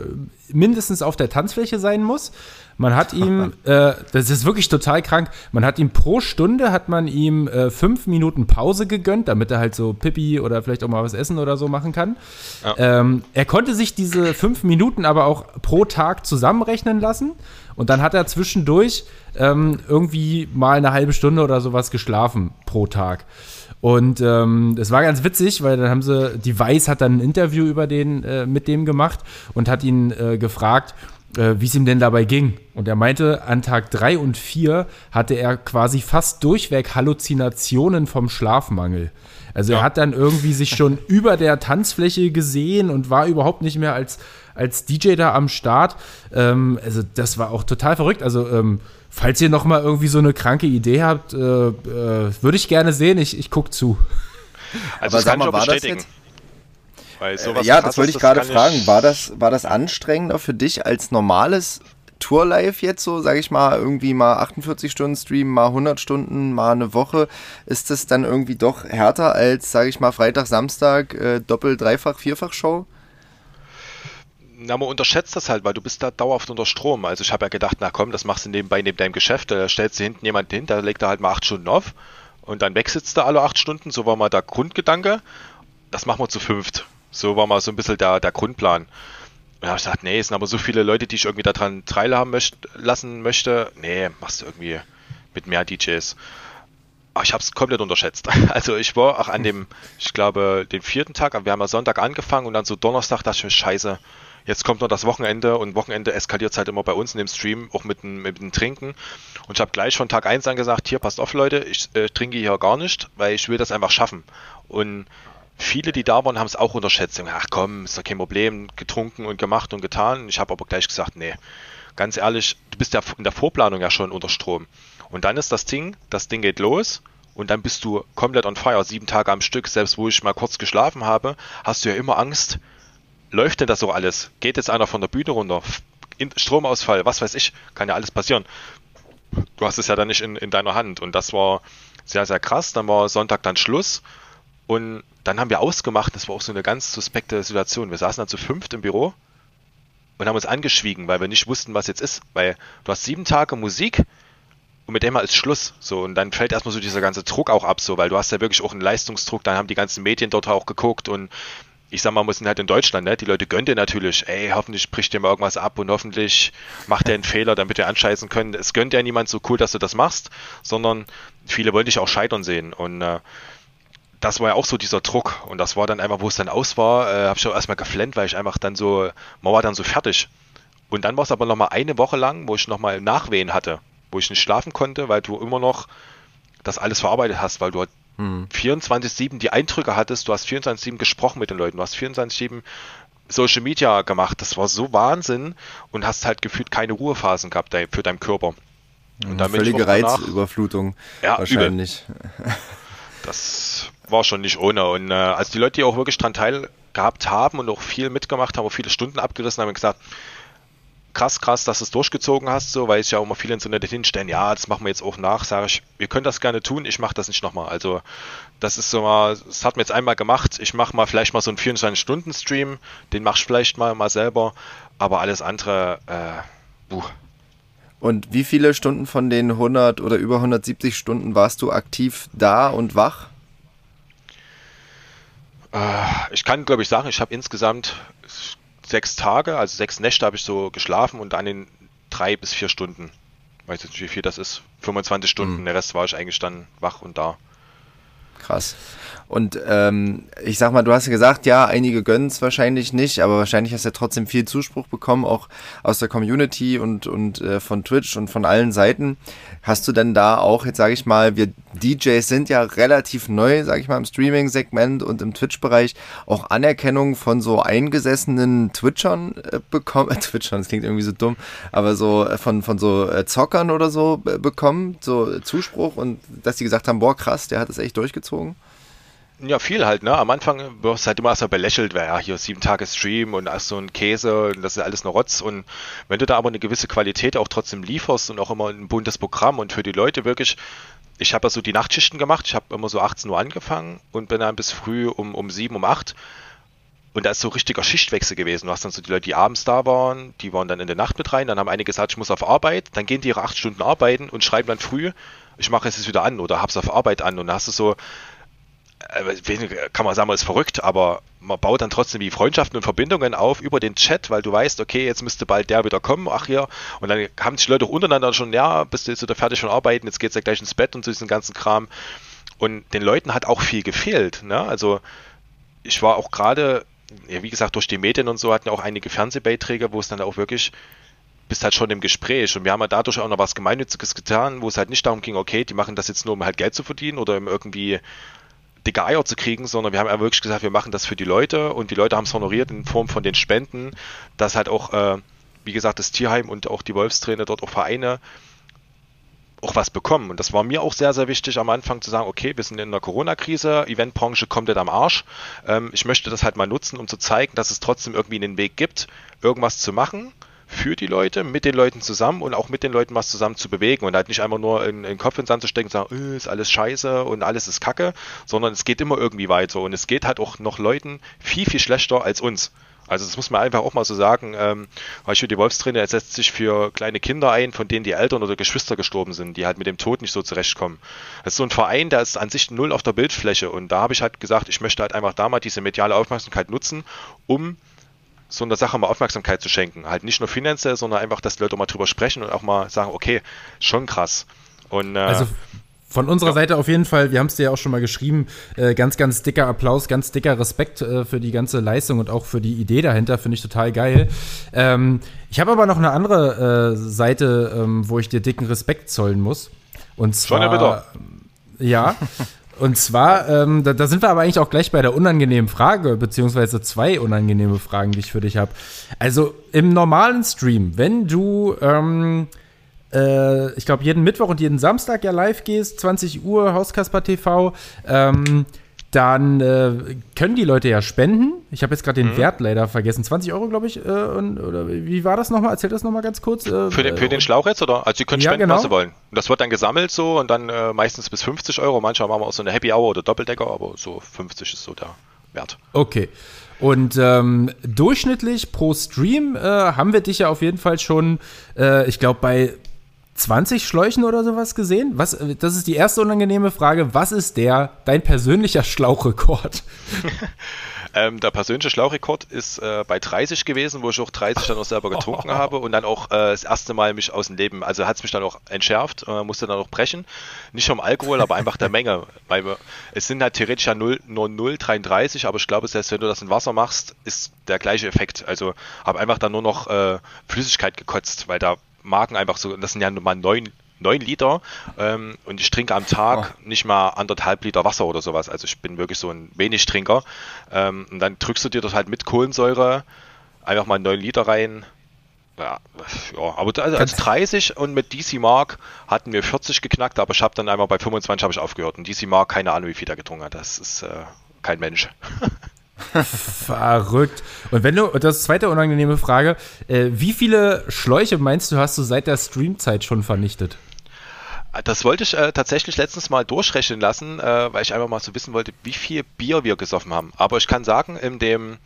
mindestens auf der Tanzfläche sein muss. Man hat ihm, äh, das ist wirklich total krank, man hat ihm pro Stunde, hat man ihm äh, fünf Minuten Pause gegönnt, damit er halt so Pipi oder vielleicht auch mal was essen oder so machen kann. Ja. Ähm, er konnte sich diese fünf Minuten aber auch pro Tag zusammenrechnen lassen und dann hat er zwischendurch ähm, irgendwie mal eine halbe Stunde oder sowas geschlafen pro Tag. Und ähm, das war ganz witzig, weil dann haben sie, die Weiß hat dann ein Interview über den, äh, mit dem gemacht und hat ihn äh, gefragt, äh, wie es ihm denn dabei ging. Und er meinte, an Tag 3 und 4 hatte er quasi fast durchweg Halluzinationen vom Schlafmangel. Also ja. er hat dann irgendwie sich schon über der Tanzfläche gesehen und war überhaupt nicht mehr als, als DJ da am Start. Ähm, also das war auch total verrückt. Also ähm, falls ihr noch mal irgendwie so eine kranke Idee habt, äh, äh, würde ich gerne sehen. Ich, ich gucke zu. Also Aber sag mal, war das jetzt? Weil sowas ja, das wollte ich gerade fragen. War das, war das anstrengender für dich als normales Tour Live jetzt so, sage ich mal, irgendwie mal 48 Stunden Stream, mal 100 Stunden, mal eine Woche, ist das dann irgendwie doch härter als, sage ich mal, Freitag, Samstag, äh, Doppel-, Dreifach-, Vierfach-Show? Na, man unterschätzt das halt, weil du bist da dauerhaft unter Strom. Also ich habe ja gedacht, na komm, das machst du nebenbei neben deinem Geschäft, da stellst du hinten jemanden hin, da legt er halt mal acht Stunden auf und dann wechselst du alle acht Stunden, so war mal der Grundgedanke. Das machen wir zu fünft. So war mal so ein bisschen der, der Grundplan. Habe ich gesagt, nee, es sind aber so viele Leute, die ich irgendwie daran teilhaben möcht, lassen möchte. Nee, machst du irgendwie mit mehr DJs. Aber ich habe es komplett unterschätzt. Also ich war auch an dem, ich glaube, den vierten Tag, wir haben ja Sonntag angefangen und dann so Donnerstag dachte ich mir, scheiße, jetzt kommt noch das Wochenende und Wochenende eskaliert es halt immer bei uns in dem Stream, auch mit dem, mit dem Trinken. Und ich habe gleich von Tag 1 an gesagt, hier, passt auf Leute, ich äh, trinke hier gar nicht, weil ich will das einfach schaffen. Und viele, die da waren, haben es auch unterschätzt. Ach komm, ist doch kein Problem, getrunken und gemacht und getan. Ich habe aber gleich gesagt, nee, ganz ehrlich, du bist ja in der Vorplanung ja schon unter Strom. Und dann ist das Ding, das Ding geht los und dann bist du komplett on fire, sieben Tage am Stück. Selbst wo ich mal kurz geschlafen habe, hast du ja immer Angst, läuft denn das so alles? Geht jetzt einer von der Bühne runter? Stromausfall, was weiß ich, kann ja alles passieren. Du hast es ja dann nicht in, in deiner Hand und das war sehr, sehr krass. Dann war Sonntag dann Schluss und dann haben wir ausgemacht, das war auch so eine ganz suspekte Situation. Wir saßen dann zu fünft im Büro und haben uns angeschwiegen, weil wir nicht wussten, was jetzt ist. Weil du hast sieben Tage Musik und mit dem mal ist Schluss. So, und dann fällt erstmal so dieser ganze Druck auch ab, so, weil du hast ja wirklich auch einen Leistungsdruck, dann haben die ganzen Medien dort auch geguckt und ich sag mal, wir sind halt in Deutschland, ne? Die Leute gönnen dir natürlich, ey, hoffentlich bricht dir mal irgendwas ab und hoffentlich macht er einen Fehler, damit wir anscheißen können. Es gönnt ja niemand so cool, dass du das machst, sondern viele wollen dich auch scheitern sehen. Und äh, das war ja auch so dieser Druck. Und das war dann einfach, wo es dann aus war, äh, habe ich auch erstmal geflennt, weil ich einfach dann so, man war dann so fertig. Und dann war es aber nochmal eine Woche lang, wo ich nochmal Nachwehen hatte. wo ich nicht schlafen konnte, weil du immer noch das alles verarbeitet hast, weil du halt hm. 24-7 die Eindrücke hattest, du hast 24-7 gesprochen mit den Leuten, du hast 24-7 Social Media gemacht. Das war so Wahnsinn und hast halt gefühlt keine Ruhephasen gehabt für deinen Körper. Und dann Völlige Reizüberflutung ja, wahrscheinlich. Übel. Das war schon nicht ohne. Und äh, als die Leute, die auch wirklich dran teilgehabt haben und auch viel mitgemacht haben, auch viele Stunden abgerissen haben, gesagt, krass, krass, dass du es durchgezogen hast, so, weil es ja auch immer viele ins Internet hinstellen, ja, das machen wir jetzt auch nach, sage ich, ihr könnt das gerne tun, ich mache das nicht nochmal. Also das ist so mal, das hat mir jetzt einmal gemacht, ich mache mal vielleicht mal so einen 24-Stunden-Stream, den machst du vielleicht mal, mal selber, aber alles andere, äh, buh. Und wie viele Stunden von den 100 oder über 170 Stunden warst du aktiv da und wach? Äh, ich kann, glaube ich, sagen, ich habe insgesamt sechs Tage, also sechs Nächte habe ich so geschlafen und dann in drei bis vier Stunden. Weiß jetzt nicht, wie viel das ist. 25 Stunden, mhm. der Rest war ich eigentlich dann wach und da. Krass. Und ähm, ich sag mal, du hast ja gesagt, ja, einige gönnen es wahrscheinlich nicht, aber wahrscheinlich hast du ja trotzdem viel Zuspruch bekommen, auch aus der Community und, und äh, von Twitch und von allen Seiten. Hast du denn da auch, jetzt sage ich mal, wir DJs sind ja relativ neu, sage ich mal, im Streaming-Segment und im Twitch-Bereich, auch Anerkennung von so eingesessenen Twitchern äh, bekommen, äh, Twitchern, das klingt irgendwie so dumm, aber so äh, von, von so äh, Zockern oder so äh, bekommen, so Zuspruch und dass die gesagt haben, boah krass, der hat das echt durchgezogen? Ja, viel halt, ne? Am Anfang wirst du halt immer erstmal belächelt, weil ja, hier sieben Tage Stream und hast so ein Käse und das ist alles nur Rotz. Und wenn du da aber eine gewisse Qualität auch trotzdem lieferst und auch immer ein buntes Programm und für die Leute wirklich, ich habe ja so die Nachtschichten gemacht, ich habe immer so 18 Uhr angefangen und bin dann bis früh um, um 7, um 8. Und da ist so richtiger Schichtwechsel gewesen. Du hast dann so die Leute, die abends da waren, die waren dann in der Nacht mit rein, dann haben einige gesagt, ich muss auf Arbeit, dann gehen die ihre acht Stunden arbeiten und schreiben dann früh, ich mache es jetzt wieder an oder hab's auf Arbeit an und dann hast du so, kann man sagen, man ist verrückt, aber man baut dann trotzdem die Freundschaften und Verbindungen auf über den Chat, weil du weißt, okay, jetzt müsste bald der wieder kommen, ach hier, und dann haben sich Leute auch untereinander schon, ja, bist du jetzt wieder fertig von Arbeiten, jetzt geht's ja gleich ins Bett und so diesen ganzen Kram. Und den Leuten hat auch viel gefehlt, ne? Also ich war auch gerade, ja, wie gesagt, durch die Medien und so hatten ja auch einige Fernsehbeiträge, wo es dann auch wirklich bist halt schon im Gespräch und wir haben ja dadurch auch noch was Gemeinnütziges getan, wo es halt nicht darum ging, okay, die machen das jetzt nur, um halt Geld zu verdienen oder um irgendwie dicke Eier zu kriegen, sondern wir haben ja wirklich gesagt, wir machen das für die Leute und die Leute haben es honoriert in Form von den Spenden, dass halt auch, äh, wie gesagt, das Tierheim und auch die Wolfstrainer dort auch Vereine auch was bekommen. Und das war mir auch sehr, sehr wichtig am Anfang zu sagen, okay, wir sind in der Corona-Krise, Eventbranche kommt jetzt am Arsch. Ähm, ich möchte das halt mal nutzen, um zu zeigen, dass es trotzdem irgendwie einen Weg gibt, irgendwas zu machen für die Leute, mit den Leuten zusammen und auch mit den Leuten was zusammen zu bewegen und halt nicht einfach nur in, in den Kopf ins Sand zu stecken und sagen, öh, ist alles scheiße und alles ist kacke, sondern es geht immer irgendwie weiter und es geht halt auch noch Leuten viel, viel schlechter als uns. Also das muss man einfach auch mal so sagen. Ähm, Beispiel die Wolfstrainer setzt sich für kleine Kinder ein, von denen die Eltern oder Geschwister gestorben sind, die halt mit dem Tod nicht so zurechtkommen. Das ist so ein Verein, der ist an sich null auf der Bildfläche und da habe ich halt gesagt, ich möchte halt einfach da mal diese mediale Aufmerksamkeit nutzen, um so einer Sache mal Aufmerksamkeit zu schenken. Halt nicht nur finanziell, sondern einfach, dass die Leute mal drüber sprechen und auch mal sagen, okay, schon krass. Und, äh, also von unserer ja. Seite auf jeden Fall, wir haben es dir ja auch schon mal geschrieben, äh, ganz, ganz dicker Applaus, ganz dicker Respekt äh, für die ganze Leistung und auch für die Idee dahinter, finde ich total geil. Ähm, ich habe aber noch eine andere äh, Seite, ähm, wo ich dir dicken Respekt zollen muss. Und zwar. Schon ja, bitte. Ja, Und zwar, ähm, da, da, sind wir aber eigentlich auch gleich bei der unangenehmen Frage, beziehungsweise zwei unangenehme Fragen, die ich für dich habe. Also im normalen Stream, wenn du, ähm, äh, ich glaube, jeden Mittwoch und jeden Samstag ja live gehst, 20 Uhr, Hauskasper TV, ähm, dann äh, können die Leute ja spenden. Ich habe jetzt gerade den mhm. Wert leider vergessen. 20 Euro, glaube ich. Äh, und, oder wie war das nochmal? Erzähl das nochmal ganz kurz. Äh, für, den, für den Schlauch jetzt, oder? Also, sie können ja, spenden, genau. was sie wollen. Das wird dann gesammelt so und dann äh, meistens bis 50 Euro. Manchmal machen wir auch so eine Happy Hour oder Doppeldecker, aber so 50 ist so der Wert. Okay. Und ähm, durchschnittlich pro Stream äh, haben wir dich ja auf jeden Fall schon, äh, ich glaube, bei 20 Schläuchen oder sowas gesehen? Was, äh, das ist die erste unangenehme Frage. Was ist der, dein persönlicher Schlauchrekord? ähm, der persönliche Schlauchrekord ist äh, bei 30 gewesen, wo ich auch 30 dann auch selber getrunken oh. habe und dann auch äh, das erste Mal mich aus dem Leben, also hat es mich dann auch entschärft, äh, musste dann auch brechen. Nicht vom Alkohol, aber einfach der Menge. Weil wir, es sind halt theoretisch ja 0, nur 0,33, aber ich glaube, selbst wenn du das in Wasser machst, ist der gleiche Effekt. Also habe einfach dann nur noch äh, Flüssigkeit gekotzt, weil da Marken einfach so, das sind ja nur mal neun neun Liter ähm, und ich trinke am Tag oh. nicht mal anderthalb Liter Wasser oder sowas. Also ich bin wirklich so ein wenig Trinker. Ähm, und dann drückst du dir das halt mit Kohlensäure einfach mal neun Liter rein. Ja, ja aber da, also 30 und mit DC Mark hatten wir 40 geknackt, aber ich habe dann einmal bei 25 habe ich aufgehört. Und DC Mark, keine Ahnung, wie viel der getrunken hat. Das ist äh, kein Mensch. Verrückt. Und wenn du, das zweite unangenehme Frage, äh, wie viele Schläuche meinst du, hast du seit der Streamzeit schon vernichtet? Das wollte ich äh, tatsächlich letztens mal durchrechnen lassen, äh, weil ich einfach mal so wissen wollte, wie viel Bier wir gesoffen haben. Aber ich kann sagen, in dem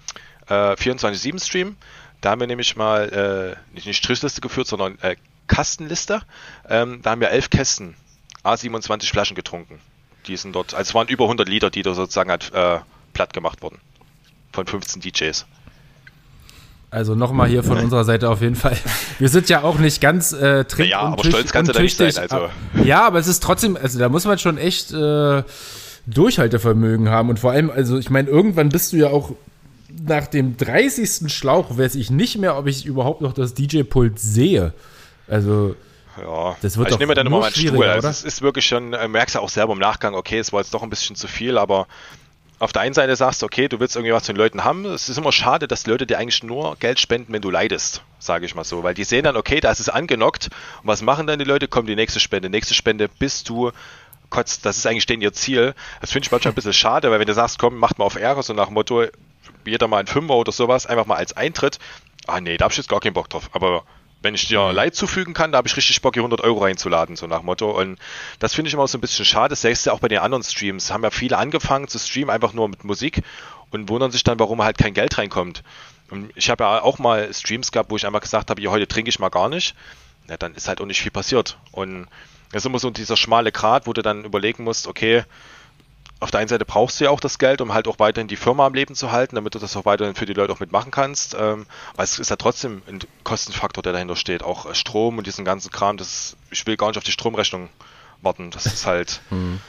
äh, 24-7-Stream, da haben wir nämlich mal äh, nicht eine Strichliste geführt, sondern äh, Kastenliste. Ähm, da haben wir elf Kästen, A27 Flaschen getrunken. Die sind dort, also es waren über 100 Liter, die da sozusagen halt, äh, platt gemacht wurden von 15 DJs. Also nochmal hier von unserer Seite auf jeden Fall. Wir sind ja auch nicht ganz äh, trink Ja, aber stolz kannst du da nicht sein. Also. Ja, aber es ist trotzdem, also da muss man schon echt äh, Durchhaltevermögen haben. Und vor allem, also ich meine, irgendwann bist du ja auch nach dem 30. Schlauch, weiß ich nicht mehr, ob ich überhaupt noch das DJ-Pult sehe. Also. Ja, das wird also ich nehme dann immer meinen Stuhl. Also es ist wirklich schon, äh, merkst du auch selber im Nachgang, okay, es war jetzt doch ein bisschen zu viel, aber auf der einen Seite sagst du, okay, du willst irgendwie was von den Leuten haben. Es ist immer schade, dass Leute dir eigentlich nur Geld spenden, wenn du leidest, sage ich mal so. Weil die sehen dann, okay, da ist es angenockt. Und was machen dann die Leute? Kommt die nächste Spende, nächste Spende, bis du kotzt. Das ist eigentlich denen ihr Ziel. Das finde ich manchmal ein bisschen schade, weil wenn du sagst, komm, macht mal auf Ehre, so nach dem Motto, jeder mal ein Fünfer oder sowas, einfach mal als Eintritt. Ah nee, da hab ich jetzt gar keinen Bock drauf. Aber wenn ich dir Leid zufügen kann, da habe ich richtig Bock, hier 100 Euro reinzuladen, so nach Motto. Und das finde ich immer so ein bisschen schade. Das siehst du auch bei den anderen Streams. Haben ja viele angefangen zu streamen, einfach nur mit Musik und wundern sich dann, warum halt kein Geld reinkommt. Und ich habe ja auch mal Streams gehabt, wo ich einmal gesagt habe, hier heute trinke ich mal gar nicht. Ja, dann ist halt auch nicht viel passiert. Und das ist immer so dieser schmale Grat, wo du dann überlegen musst, okay, auf der einen Seite brauchst du ja auch das Geld, um halt auch weiterhin die Firma am Leben zu halten, damit du das auch weiterhin für die Leute auch mitmachen kannst. Ähm, weil es ist ja trotzdem ein Kostenfaktor, der dahinter steht. Auch äh, Strom und diesen ganzen Kram, das ich will gar nicht auf die Stromrechnung warten. Das ist halt hm.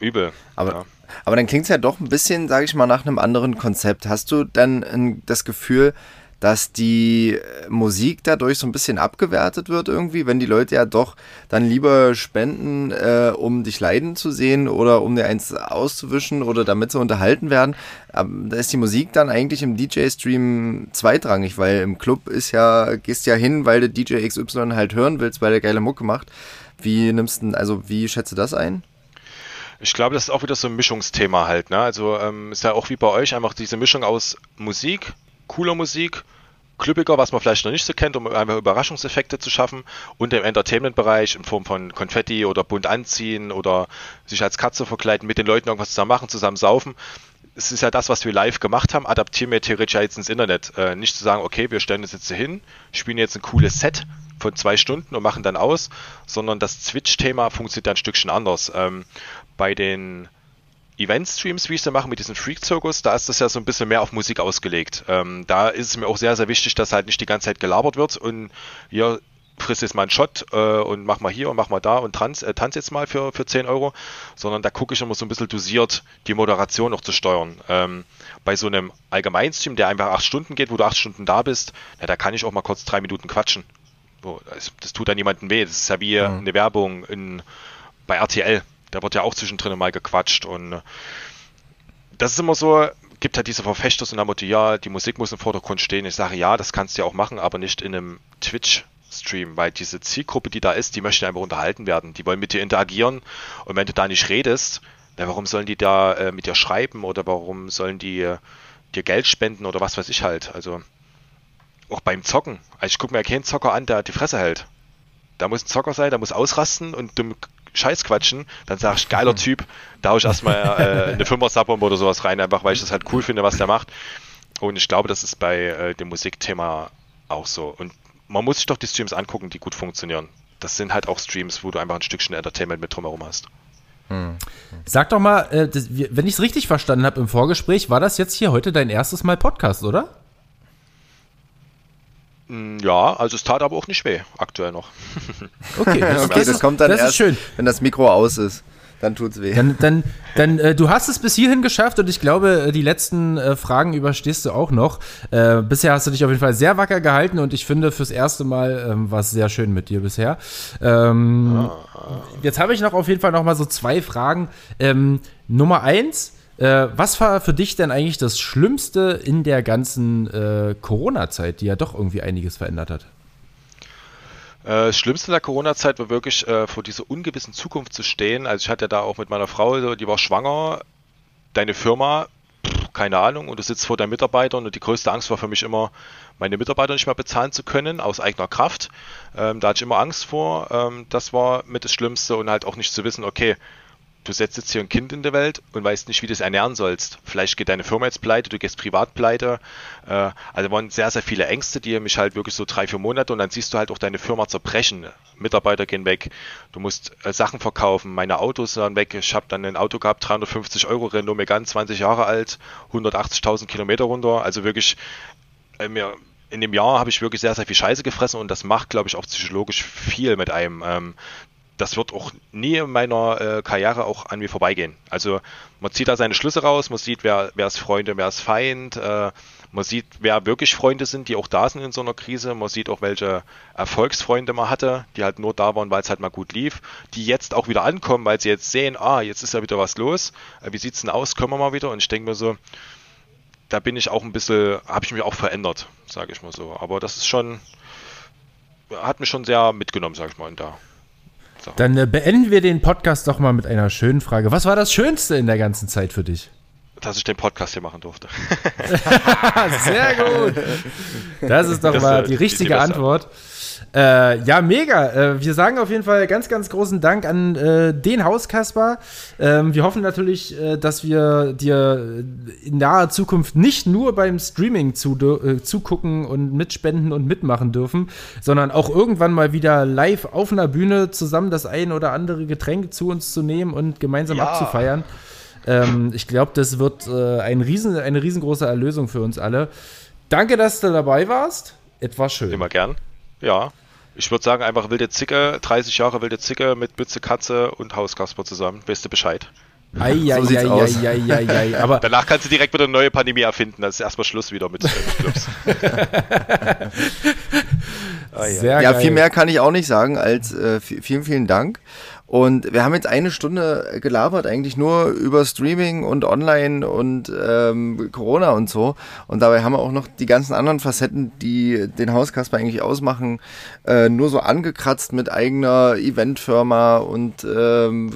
übel. Aber, ja. aber dann klingt es ja doch ein bisschen, sage ich mal, nach einem anderen Konzept. Hast du dann das Gefühl, dass die äh, Musik dadurch so ein bisschen abgewertet wird irgendwie, wenn die Leute ja doch dann lieber spenden, äh, um dich leiden zu sehen oder um dir eins auszuwischen oder damit sie unterhalten werden. Ähm, da ist die Musik dann eigentlich im DJ-Stream zweitrangig, weil im Club ist ja, gehst ja hin, weil du DJ XY halt hören willst, weil der geile Mucke macht. Wie nimmst du, also wie schätzt du das ein? Ich glaube, das ist auch wieder so ein Mischungsthema halt. Ne? Also ähm, ist ja auch wie bei euch einfach diese Mischung aus Musik, cooler Musik, klüppiger, was man vielleicht noch nicht so kennt, um einfach Überraschungseffekte zu schaffen und im Entertainment-Bereich in Form von Konfetti oder bunt anziehen oder sich als Katze verkleiden, mit den Leuten irgendwas zusammen machen, zusammen saufen. Es ist ja das, was wir live gemacht haben, adaptieren wir theoretisch jetzt ins Internet. Äh, nicht zu sagen, okay, wir stellen uns jetzt hier hin, spielen jetzt ein cooles Set von zwei Stunden und machen dann aus, sondern das Switch-Thema funktioniert ein Stückchen anders. Ähm, bei den Event-Streams, wie ich sie mache, mit diesem Freak-Zirkus, da ist das ja so ein bisschen mehr auf Musik ausgelegt. Ähm, da ist es mir auch sehr, sehr wichtig, dass halt nicht die ganze Zeit gelabert wird und hier frisst jetzt mal einen Shot äh, und mach mal hier und mach mal da und tanz, äh, tanz jetzt mal für, für 10 Euro, sondern da gucke ich immer so ein bisschen dosiert, die Moderation noch zu steuern. Ähm, bei so einem Allgemeinstream, der einfach acht Stunden geht, wo du acht Stunden da bist, ja, da kann ich auch mal kurz drei Minuten quatschen. Das, das tut dann niemandem weh. Das ist ja wie mhm. eine Werbung in, bei RTL da wird ja auch zwischendrin mal gequatscht und äh, das ist immer so, gibt halt diese Verfechter so nach Motto, ja, die Musik muss im Vordergrund stehen. Ich sage, ja, das kannst du ja auch machen, aber nicht in einem Twitch-Stream, weil diese Zielgruppe, die da ist, die möchte einfach unterhalten werden. Die wollen mit dir interagieren und wenn du da nicht redest, na, warum sollen die da äh, mit dir schreiben oder warum sollen die äh, dir Geld spenden oder was weiß ich halt. Also auch beim Zocken. Also ich gucke mir keinen Zocker an, der die Fresse hält. Da muss ein Zocker sein, der muss ausrasten und dumm Scheiß quatschen, dann sag ich, geiler Typ, da hau ich erstmal äh, eine Fünfer-Subbombe oder sowas rein, einfach weil ich das halt cool finde, was der macht. Und ich glaube, das ist bei äh, dem Musikthema auch so. Und man muss sich doch die Streams angucken, die gut funktionieren. Das sind halt auch Streams, wo du einfach ein Stückchen Entertainment mit drumherum hast. Hm. Sag doch mal, äh, das, wenn ich es richtig verstanden habe im Vorgespräch, war das jetzt hier heute dein erstes Mal Podcast, oder? Mm, ja, also es tat aber auch nicht weh, aktuell noch. Okay, das, okay, das kommt dann das erst, wenn das Mikro aus ist. dann tut's weh. Dann, dann, dann äh, du hast es bis hierhin geschafft und ich glaube, äh, die letzten äh, Fragen überstehst du auch noch. Äh, bisher hast du dich auf jeden Fall sehr wacker gehalten und ich finde, fürs erste Mal ähm, war es sehr schön mit dir bisher. Ähm, Jetzt habe ich noch auf jeden Fall noch mal so zwei Fragen. Ähm, Nummer eins, äh, was war für dich denn eigentlich das Schlimmste in der ganzen äh, Corona-Zeit, die ja doch irgendwie einiges verändert hat? Äh, Das Schlimmste in der Corona-Zeit war wirklich äh, vor dieser ungewissen Zukunft zu stehen. Also ich hatte da auch mit meiner Frau, die war schwanger, deine Firma, keine Ahnung, und du sitzt vor deinen Mitarbeitern und die größte Angst war für mich immer, meine Mitarbeiter nicht mehr bezahlen zu können, aus eigener Kraft. Ähm, da hatte ich immer Angst vor. Ähm, das war mit das Schlimmste und halt auch nicht zu wissen, okay, du setzt jetzt hier ein Kind in die Welt und weißt nicht, wie du es ernähren sollst. Vielleicht geht deine Firma jetzt pleite, du gehst privat pleite. Äh, also waren sehr, sehr viele Ängste, die mich halt wirklich so drei, vier Monate und dann siehst du halt auch deine Firma zerbrechen. Mitarbeiter gehen weg, du musst äh, Sachen verkaufen, meine Autos waren weg. Ich habe dann ein Auto gehabt, 350 Euro, Renault Megane, 20 Jahre alt, 180.000 Kilometer runter. Also wirklich, äh, mir, in dem Jahr habe ich wirklich sehr, sehr viel Scheiße gefressen und das macht, glaube ich, auch psychologisch viel mit einem. Das wird auch nie in meiner äh, Karriere auch an mir vorbeigehen. Also man zieht da seine Schlüsse raus, man sieht, wer, wer ist Freunde, wer ist Feind, äh, man sieht, wer wirklich Freunde sind, die auch da sind in so einer Krise, man sieht auch, welche Erfolgsfreunde man hatte, die halt nur da waren, weil es halt mal gut lief, die jetzt auch wieder ankommen, weil sie jetzt sehen, ah, jetzt ist ja wieder was los, äh, wie sieht's denn aus, können wir mal wieder? Und ich denke mir so, da bin ich auch ein bisschen, habe ich mich auch verändert, sage ich mal so. Aber das ist schon, hat mich schon sehr mitgenommen, sage ich mal, in der Sache. Dann äh, beenden wir den Podcast doch mal mit einer schönen Frage. Was war das Schönste in der ganzen Zeit für dich? dass ich den Podcast hier machen durfte. Sehr gut. Das ist doch Das, mal äh, die richtige die beste Antwort. Äh, ja, mega. Äh, wir sagen auf jeden Fall ganz, ganz großen Dank an äh, den Hauskasper. Ähm, wir hoffen natürlich, äh, dass wir dir in naher Zukunft nicht nur beim Streaming zu, äh, zugucken und mitspenden und mitmachen dürfen, sondern auch irgendwann mal wieder live auf einer Bühne zusammen das ein oder andere Getränk zu uns zu nehmen und gemeinsam Ja. abzufeiern. Ähm, ich glaube, das wird äh, ein riesen, eine riesengroße Erlösung für uns alle. Danke, dass du dabei warst. Etwas schön. Immer gern. Ja. Ich würde sagen, einfach wilde Zicke, 30 Jahre wilde Zicke mit Bütze, Katze und Hauskasper zusammen. Du Bescheid. Ei, ei, So sieht's ei, aus. ei, ei, ei, ei. Aber Danach kannst du direkt wieder eine neue Pandemie erfinden. Das ist erstmal Schluss wieder mit, äh, mit Clubs. Ah, ja. sehr Ja, geil. viel mehr kann ich auch nicht sagen als äh, vi- vielen, vielen Dank. Und wir haben jetzt eine Stunde gelabert, eigentlich nur über Streaming und Online und ähm, Corona und so. Und dabei haben wir auch noch die ganzen anderen Facetten, die den Hauskasper eigentlich ausmachen, äh, nur so angekratzt mit eigener Eventfirma und ähm,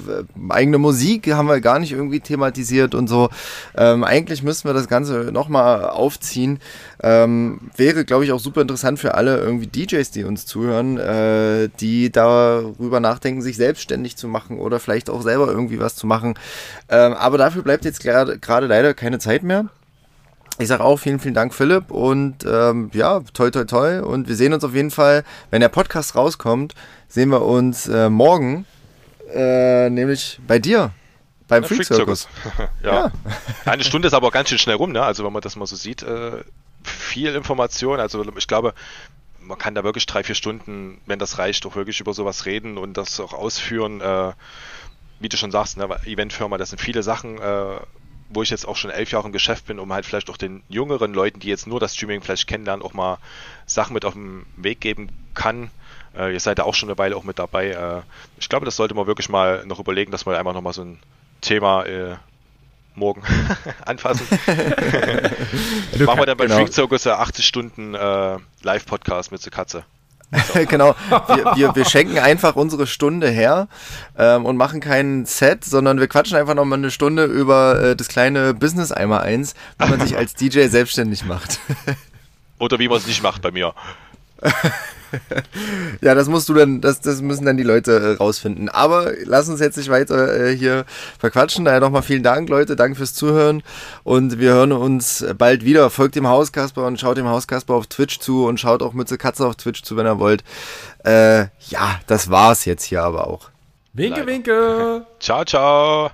eigene Musik haben wir gar nicht irgendwie thematisiert und so. Ähm, eigentlich müssten wir das Ganze nochmal aufziehen. Ähm, wäre, glaube ich, auch super interessant für alle irgendwie DJs, die uns zuhören, äh, die darüber nachdenken, sich selbstständig zu machen oder vielleicht auch selber irgendwie was zu machen. Ähm, aber dafür bleibt jetzt gerade leider keine Zeit mehr. Ich sage auch vielen, vielen Dank, Philipp. Und ähm, ja, toi, toi, toi. Und wir sehen uns auf jeden Fall, wenn der Podcast rauskommt, sehen wir uns äh, morgen, äh, nämlich bei dir, beim Ja, Freak Circus. ja. Ja. Eine Stunde ist aber auch ganz schön schnell rum, ne? Also wenn man das mal so sieht, äh, viel Information. Also ich glaube, man kann da wirklich drei, vier Stunden, wenn das reicht, auch wirklich über sowas reden und das auch ausführen. Äh, wie du schon sagst, ne, Eventfirma, das sind viele Sachen, äh, wo ich jetzt auch schon elf Jahre im Geschäft bin, um halt vielleicht auch den jüngeren Leuten, die jetzt nur das Streaming vielleicht kennenlernen, auch mal Sachen mit auf den Weg geben kann. Äh, ihr seid da auch schon eine Weile auch mit dabei. Äh, ich glaube, das sollte man wirklich mal noch überlegen, dass man einfach nochmal so ein Thema äh, morgen anfassen. Machen wir dann beim genau. Freak Circus äh, 80 Stunden äh, Live-Podcast mit der Katze. genau. Wir, wir, wir schenken einfach unsere Stunde her ähm, und machen kein Set, sondern wir quatschen einfach nochmal eine Stunde über äh, das kleine Business einmal eins, wie man sich als DJ selbstständig macht. Oder wie man es nicht macht bei mir. ja, das musst du dann, das, das müssen dann die Leute äh, rausfinden. Aber lass uns jetzt nicht weiter äh, hier verquatschen. Daher nochmal vielen Dank, Leute. Danke fürs Zuhören. Und wir hören uns bald wieder. Folgt dem Hauskasper und schaut dem Hauskasper auf Twitch zu und schaut auch Mütze Katze auf Twitch zu, wenn ihr wollt. Äh, ja, das war's jetzt hier aber auch. Winke, Leider. winke. Ciao, ciao.